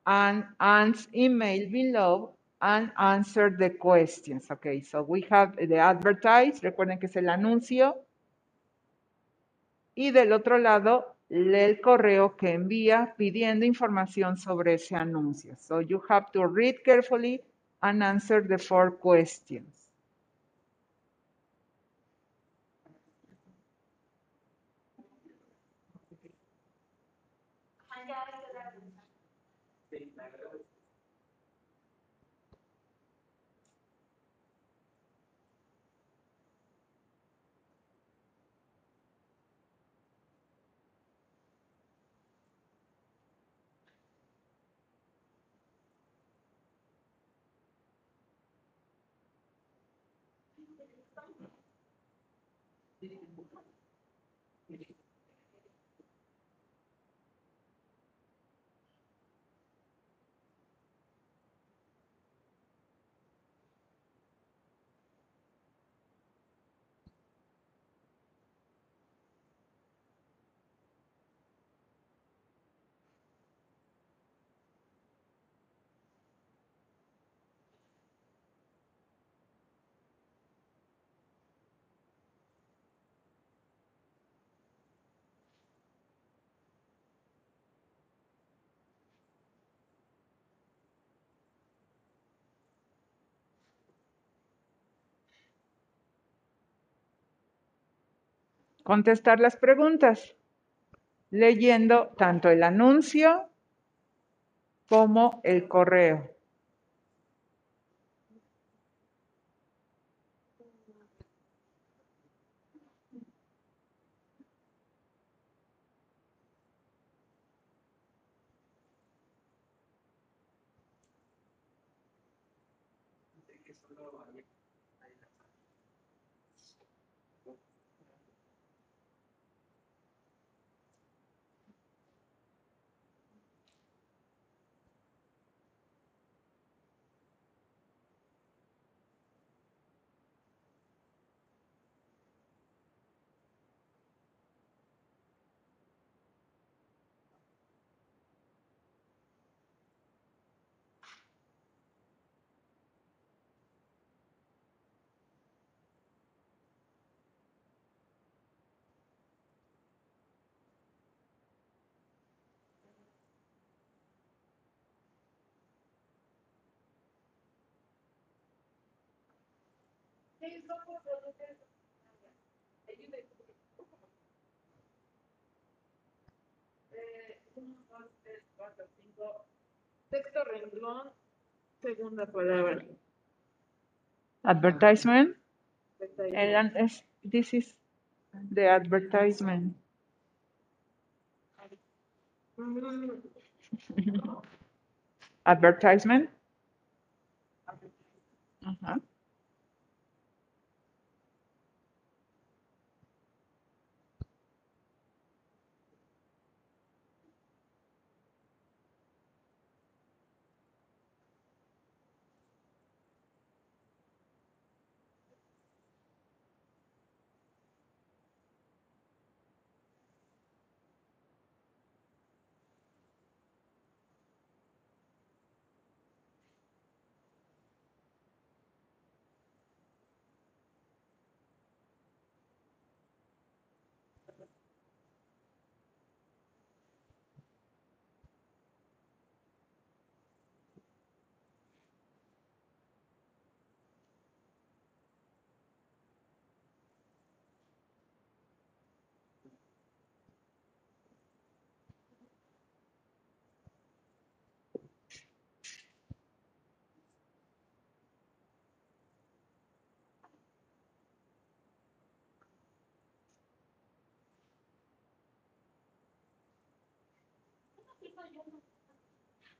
A: and ans email below and answer the questions. Okay, so we have the advertise, recuerden que es el anuncio. Y del otro lado, lee el correo que envía pidiendo información sobre ese anuncio. So you have to read carefully and answer the four questions. Contestar las preguntas, leyendo tanto el anuncio como el correo.
G: Sexto renglón, segunda palabra.
A: Advertisement. El an- es- this is the advertisement. Advertisement. Ajá.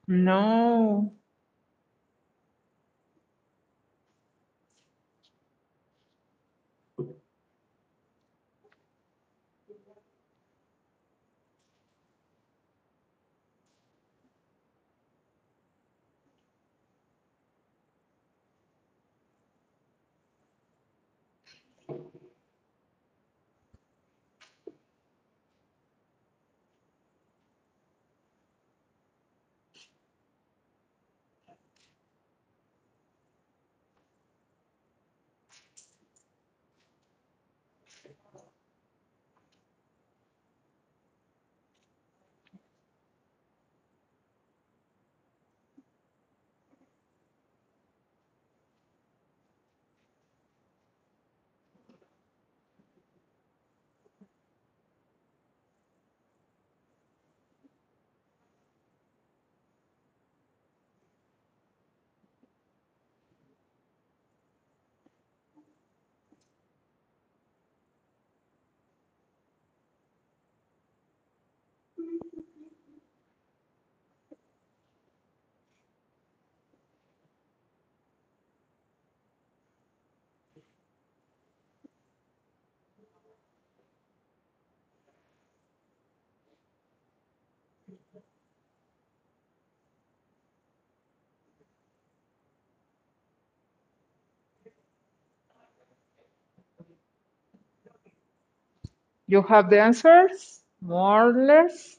A: No. You have the answers, more or less?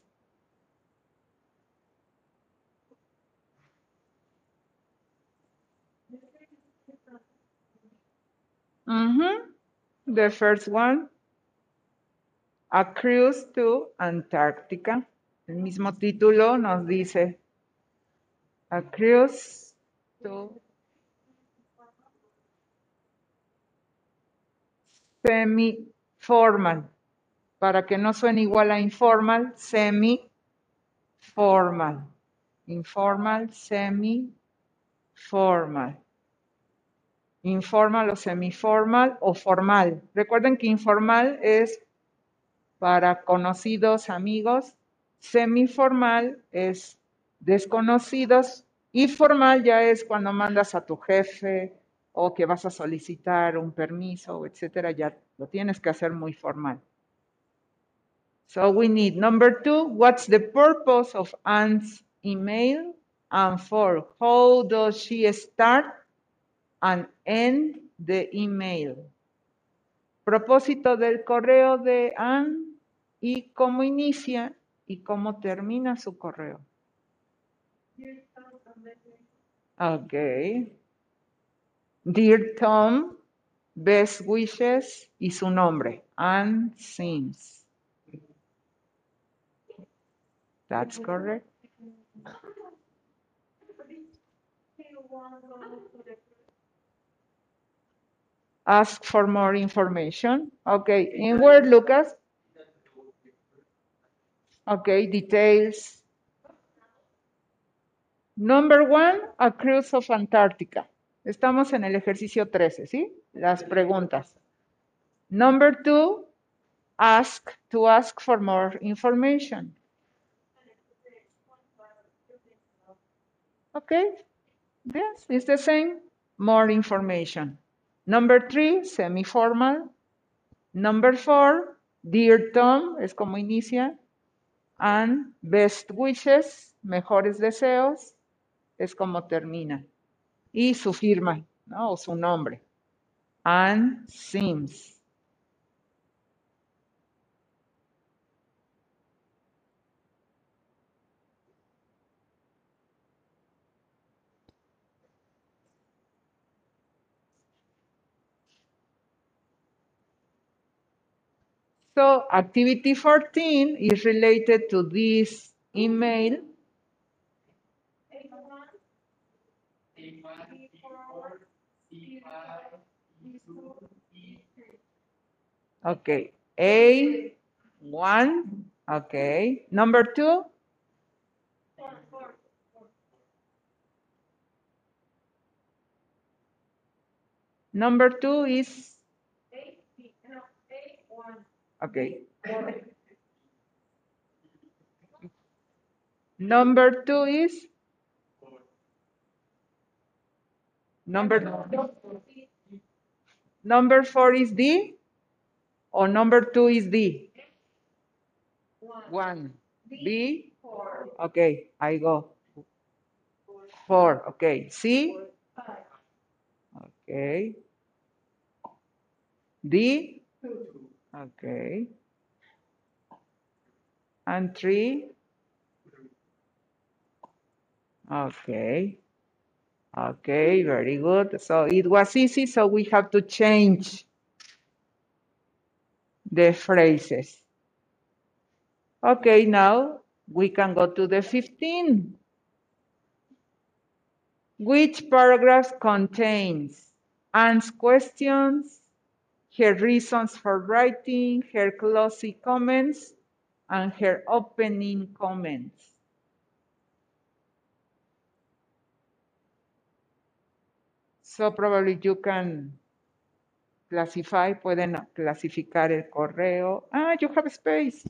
A: Mhm. The first one, a cruise to Antarctica. El mismo título nos dice, a cruise to semi-formal. Para que no suene igual a informal, semi-formal. Informal, semi-formal. Informal o semiformal o formal. Recuerden que informal es para conocidos, amigos. Semiformal es desconocidos. Y formal ya es cuando mandas a tu jefe o que vas a solicitar un permiso, etcétera. Ya lo tienes que hacer muy formal. So we need number two, what's the purpose of Anne's email? And four, how does she start and end the email? Propósito del correo de Anne y cómo inicia y cómo termina su correo. Ok. Dear Tom, best wishes y su nombre, Anne Sims. That's correct. Ask for more information. Okay, in where, Lucas? Okay, details. Number one, a cruise of Antarctica. Estamos en el ejercicio 13, ¿sí? Las preguntas. Number two, ask to ask for more information. Okay, yes, it's the same. More information. Number three, semi-formal. Number four, dear Tom, es como inicia. And best wishes, mejores deseos, es como termina. Y su firma, ¿no? O su nombre. Anne Sims. So activity 14 is related to this email. Okay, A, one, okay. Number two, number two is, okay. Number two is, number, number four is D, or number two is D? One. B? Okay, I go. Four, okay. C? Okay. D? Okay. And three? Okay. Okay, very good. So it was easy, so we have to change. the phrases. Okay, now we can go to the 15. Which paragraph contains answer questions, her reasons for writing, her closing comments, and her opening comments? So probably you can classify, pueden clasificar el correo. Ah, you have space.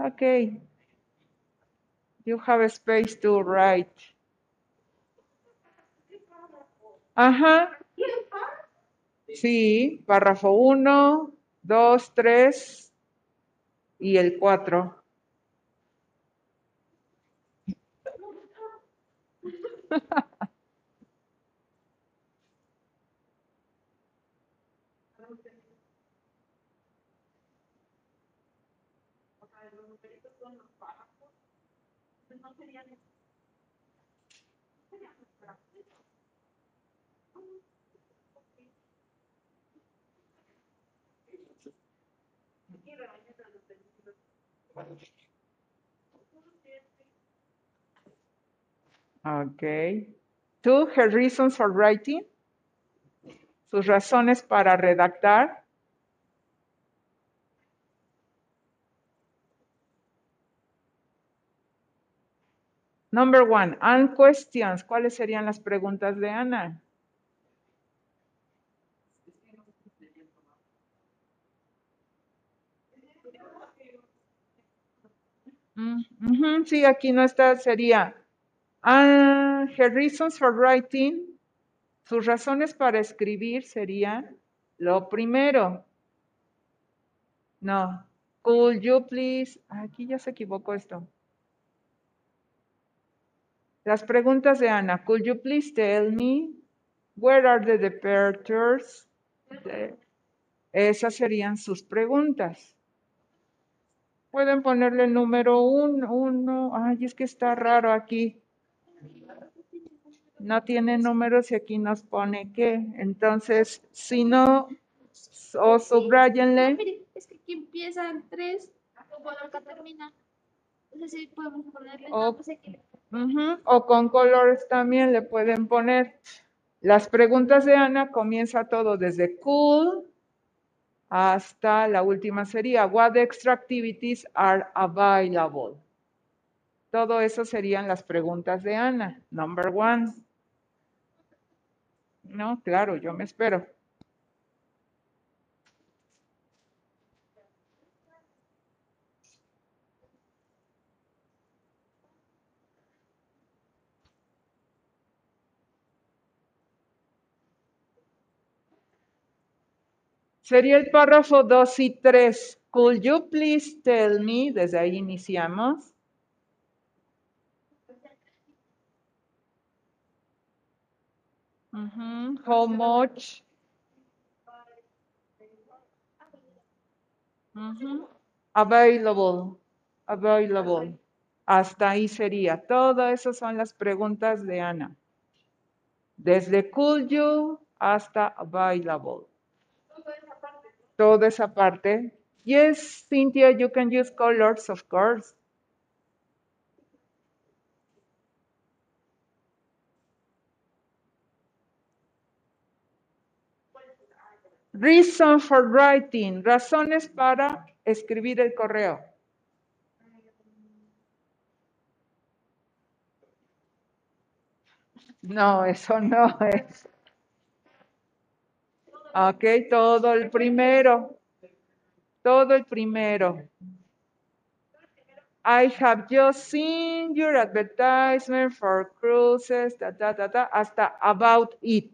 A: Okay. You have a space to write. Ajá. Sí, párrafo 1, 2, 3 y el 4. Okay. Two, her reasons for writing. Sus razones para redactar. Number one, and questions. ¿Cuáles serían las preguntas de Ana? Sí, aquí no está, sería ah, her reasons for writing. Sus razones para escribir serían lo primero. No. Could you please? Aquí ya se equivocó esto. Las preguntas de Ana. Could you please tell me where are the departures? De- Esas serían sus preguntas. Pueden ponerle el número uno, uno. Ay, es que está raro aquí. No tiene números y aquí nos pone qué. Entonces, si no, o subrayenle.
E: Mire, es que aquí empiezan tres, bueno, acá termina. Entonces sí podemos ponerle,
A: O-
E: no, pues aquí.
A: O con colores también le pueden poner. Las preguntas de Ana comienza todo desde cool hasta la última sería what extra activities are available. Todo eso serían las preguntas de Ana. Number one. No, claro, yo me espero. Sería el párrafo 2 y 3. Could you please tell me? Desde ahí iniciamos. How much? Available. Available. Hasta ahí sería. Todo eso son las preguntas de Ana. Desde could you hasta available. Toda esa parte. Yes, Cynthia, you can use colors, of course. Reason for writing. Razones para escribir el correo. No, eso no es. Ok, todo el primero. Todo el primero. I have just seen your advertisement for cruises, ta, ta, ta, ta, hasta about it.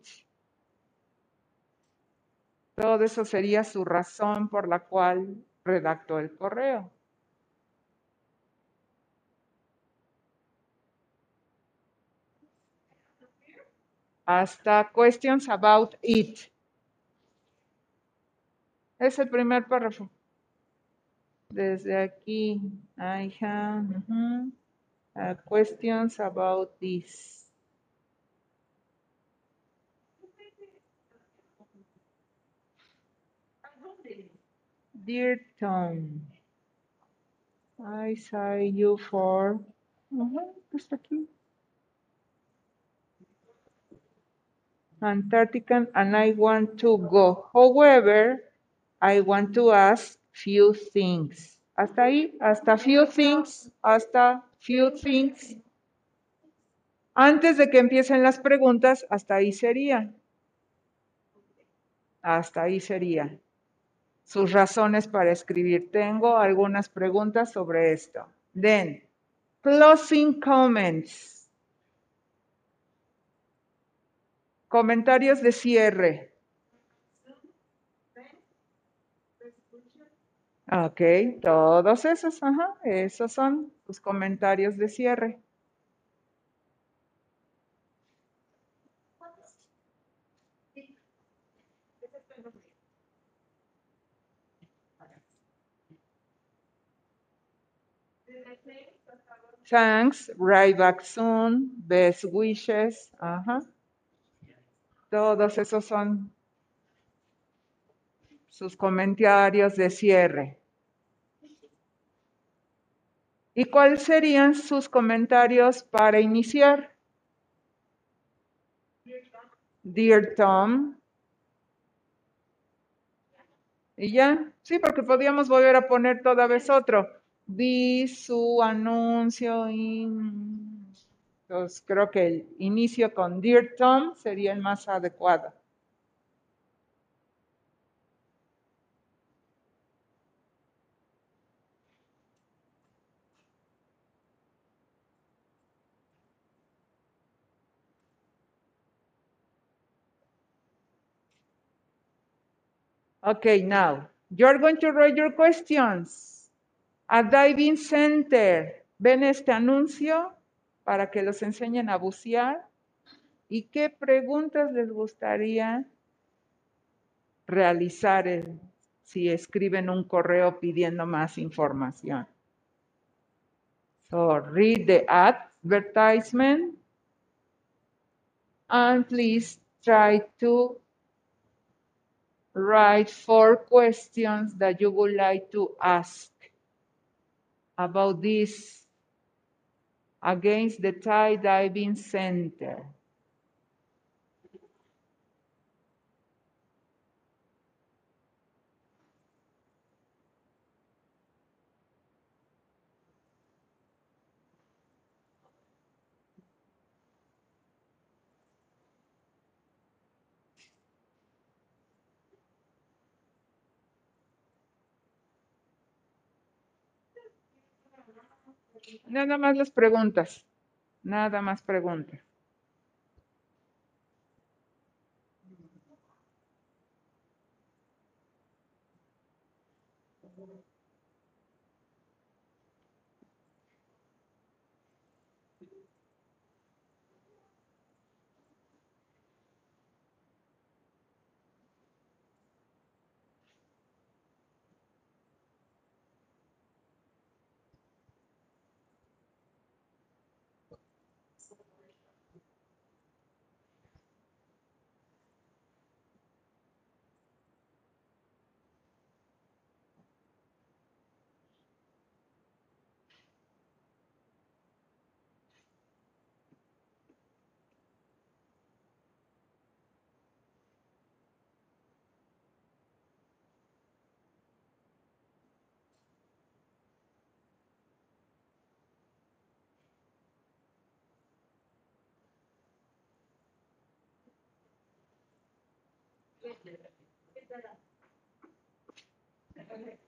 A: Todo eso sería su razón por la cual redactó el correo. Hasta questions about it. Es el primer párrafo. Desde aquí, I have ujú, uh, questions about this. Dear Tom, I saw you for... Ajá, está aquí. Antarctica and I want to go. However, I want to ask few things. Hasta ahí, hasta few things, hasta few things. Antes de que empiecen las preguntas, hasta ahí sería. Hasta ahí sería. Sus razones para escribir. Tengo algunas preguntas sobre esto. Then, closing comments. Comentarios de cierre. Ok, todos esos, ajá, esos son sus comentarios de cierre. Thanks, right back soon, best wishes, ajá. Todos esos son sus comentarios de cierre. ¿Y cuáles serían sus comentarios para iniciar? Dear Tom. ¿Y ya? Sí, porque podíamos volver a poner toda vez otro. Di su anuncio. in- Entonces, creo que el inicio con Dear Tom sería el más adecuado. Okay, now you're going to write your questions. A diving center. ¿Ven este anuncio para que los enseñen a bucear? ¿Y qué preguntas les gustaría realizar si escriben un correo pidiendo más información? So read the advertisement and please try to write four questions that you would like to ask about this against the Thai Diving Center. Nada más las preguntas. Nada más preguntas. ¿Qué tal?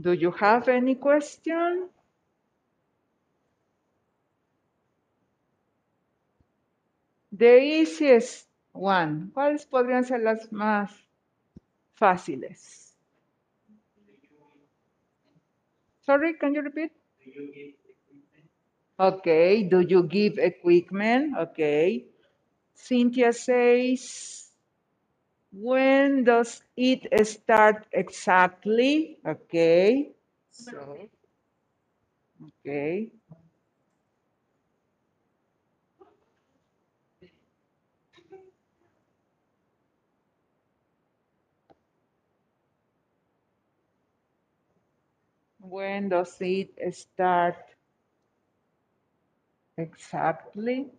A: Do you have any question? The easiest one. ¿Cuáles podrían ser las más fáciles? Sorry, can you repeat? Okay, do you give equipment? Okay. Cynthia says, when does it start exactly? Okay. So, okay. When does it start exactly?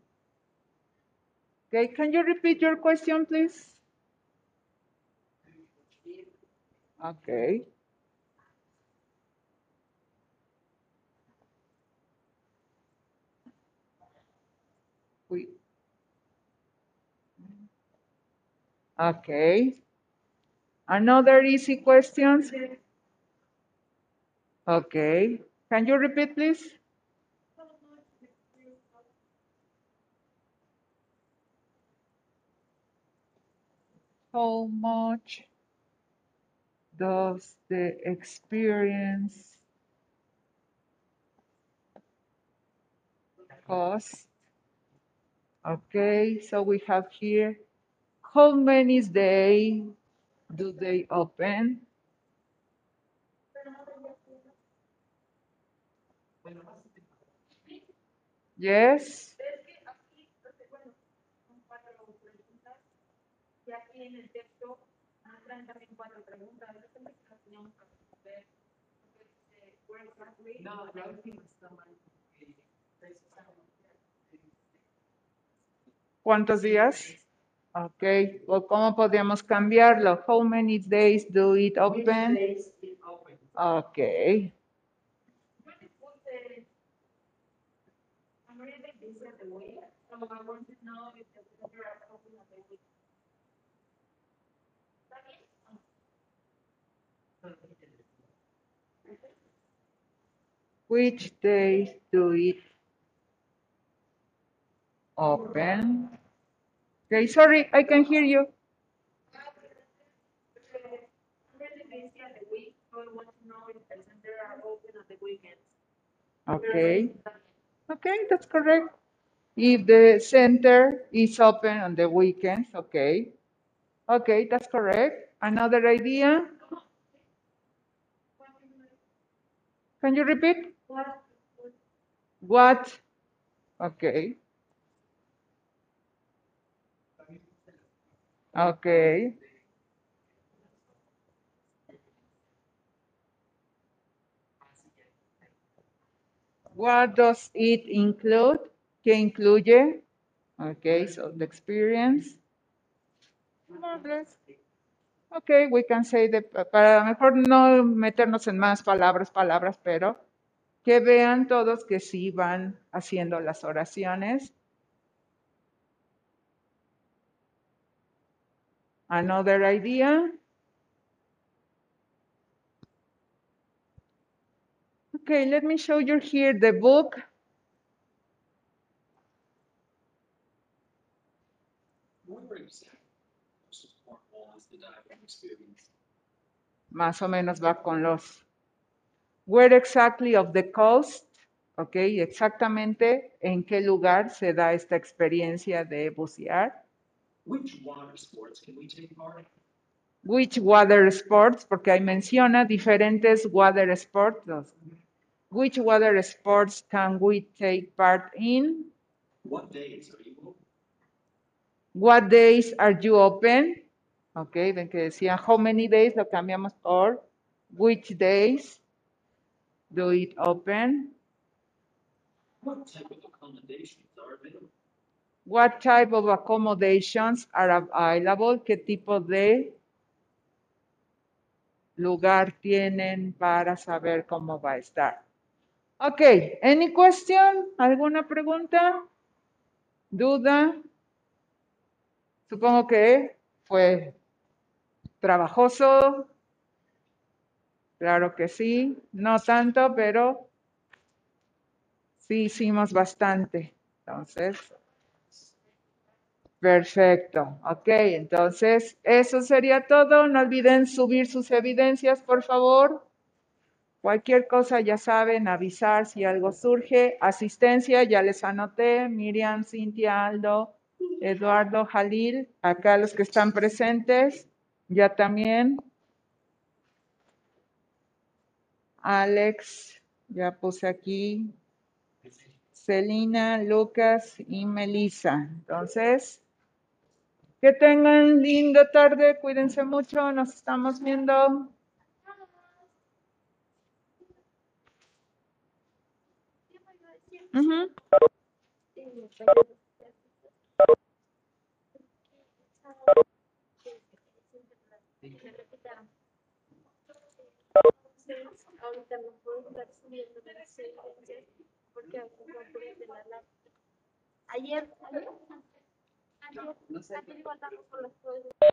A: Okay, can you repeat your question, please? Okay. We, okay. Another easy questions? Okay. Can you repeat, please? How much does the experience cost? Okay, so we have here, how many days do they open? Yes,
H: También cuatro preguntas. Yo pensé que las teníamos que responder.
C: No, la última está mal.
A: ¿cuántos días? Okay, well, ¿cómo podríamos cambiarlo? How many days do it open?
C: days
A: which days do it open? Okay, sorry, I can hear you. Okay, okay, that's correct. If the center is open on the weekends, okay. Okay, that's correct. Another idea? Can you repeat? What? Okay. Okay. What does it include? ¿Qué incluye? Okay, so the experience. Okay, we can say the, para mejor no meternos en más palabras, palabras, pero que vean todos que sí van haciendo las oraciones. Another idea. Okay, let me show you here the book. Más o menos va con los. Where exactly of the coast? Ok, exactamente en qué lugar se da esta experiencia de bucear.
C: Which water sports can we take part in?
A: Which water sports? Porque ahí menciona diferentes water sports. Which water sports can we take part in?
C: What days are you open?
A: What days are you open? Ok, ven que decían how many days, lo cambiamos por which days do it open?
C: What type of accommodations are available?
A: What type of accommodations are available? ¿Qué tipo de lugar tienen para saber cómo va a estar? Ok, any question? ¿Alguna pregunta? ¿Duda? Supongo que fue trabajoso, Claro que sí, no tanto, pero sí hicimos bastante. Entonces, perfecto. Ok, entonces eso sería todo. No olviden subir sus evidencias, por favor. Cualquier cosa ya saben, avisar si algo surge. Asistencia, ya les anoté. Miriam, Cintia, Aldo, Eduardo, Jalil. Acá los que están presentes, ya también. Alex, ya puse aquí. Celina, Lucas y Melissa. Entonces, que tengan linda tarde, cuídense mucho, nos estamos viendo. Ujú.
E: Ahorita no puedo estar subiendo las evidencias porque no puedo tener la... Ayer, ayer, ayer, ayer por las cosas.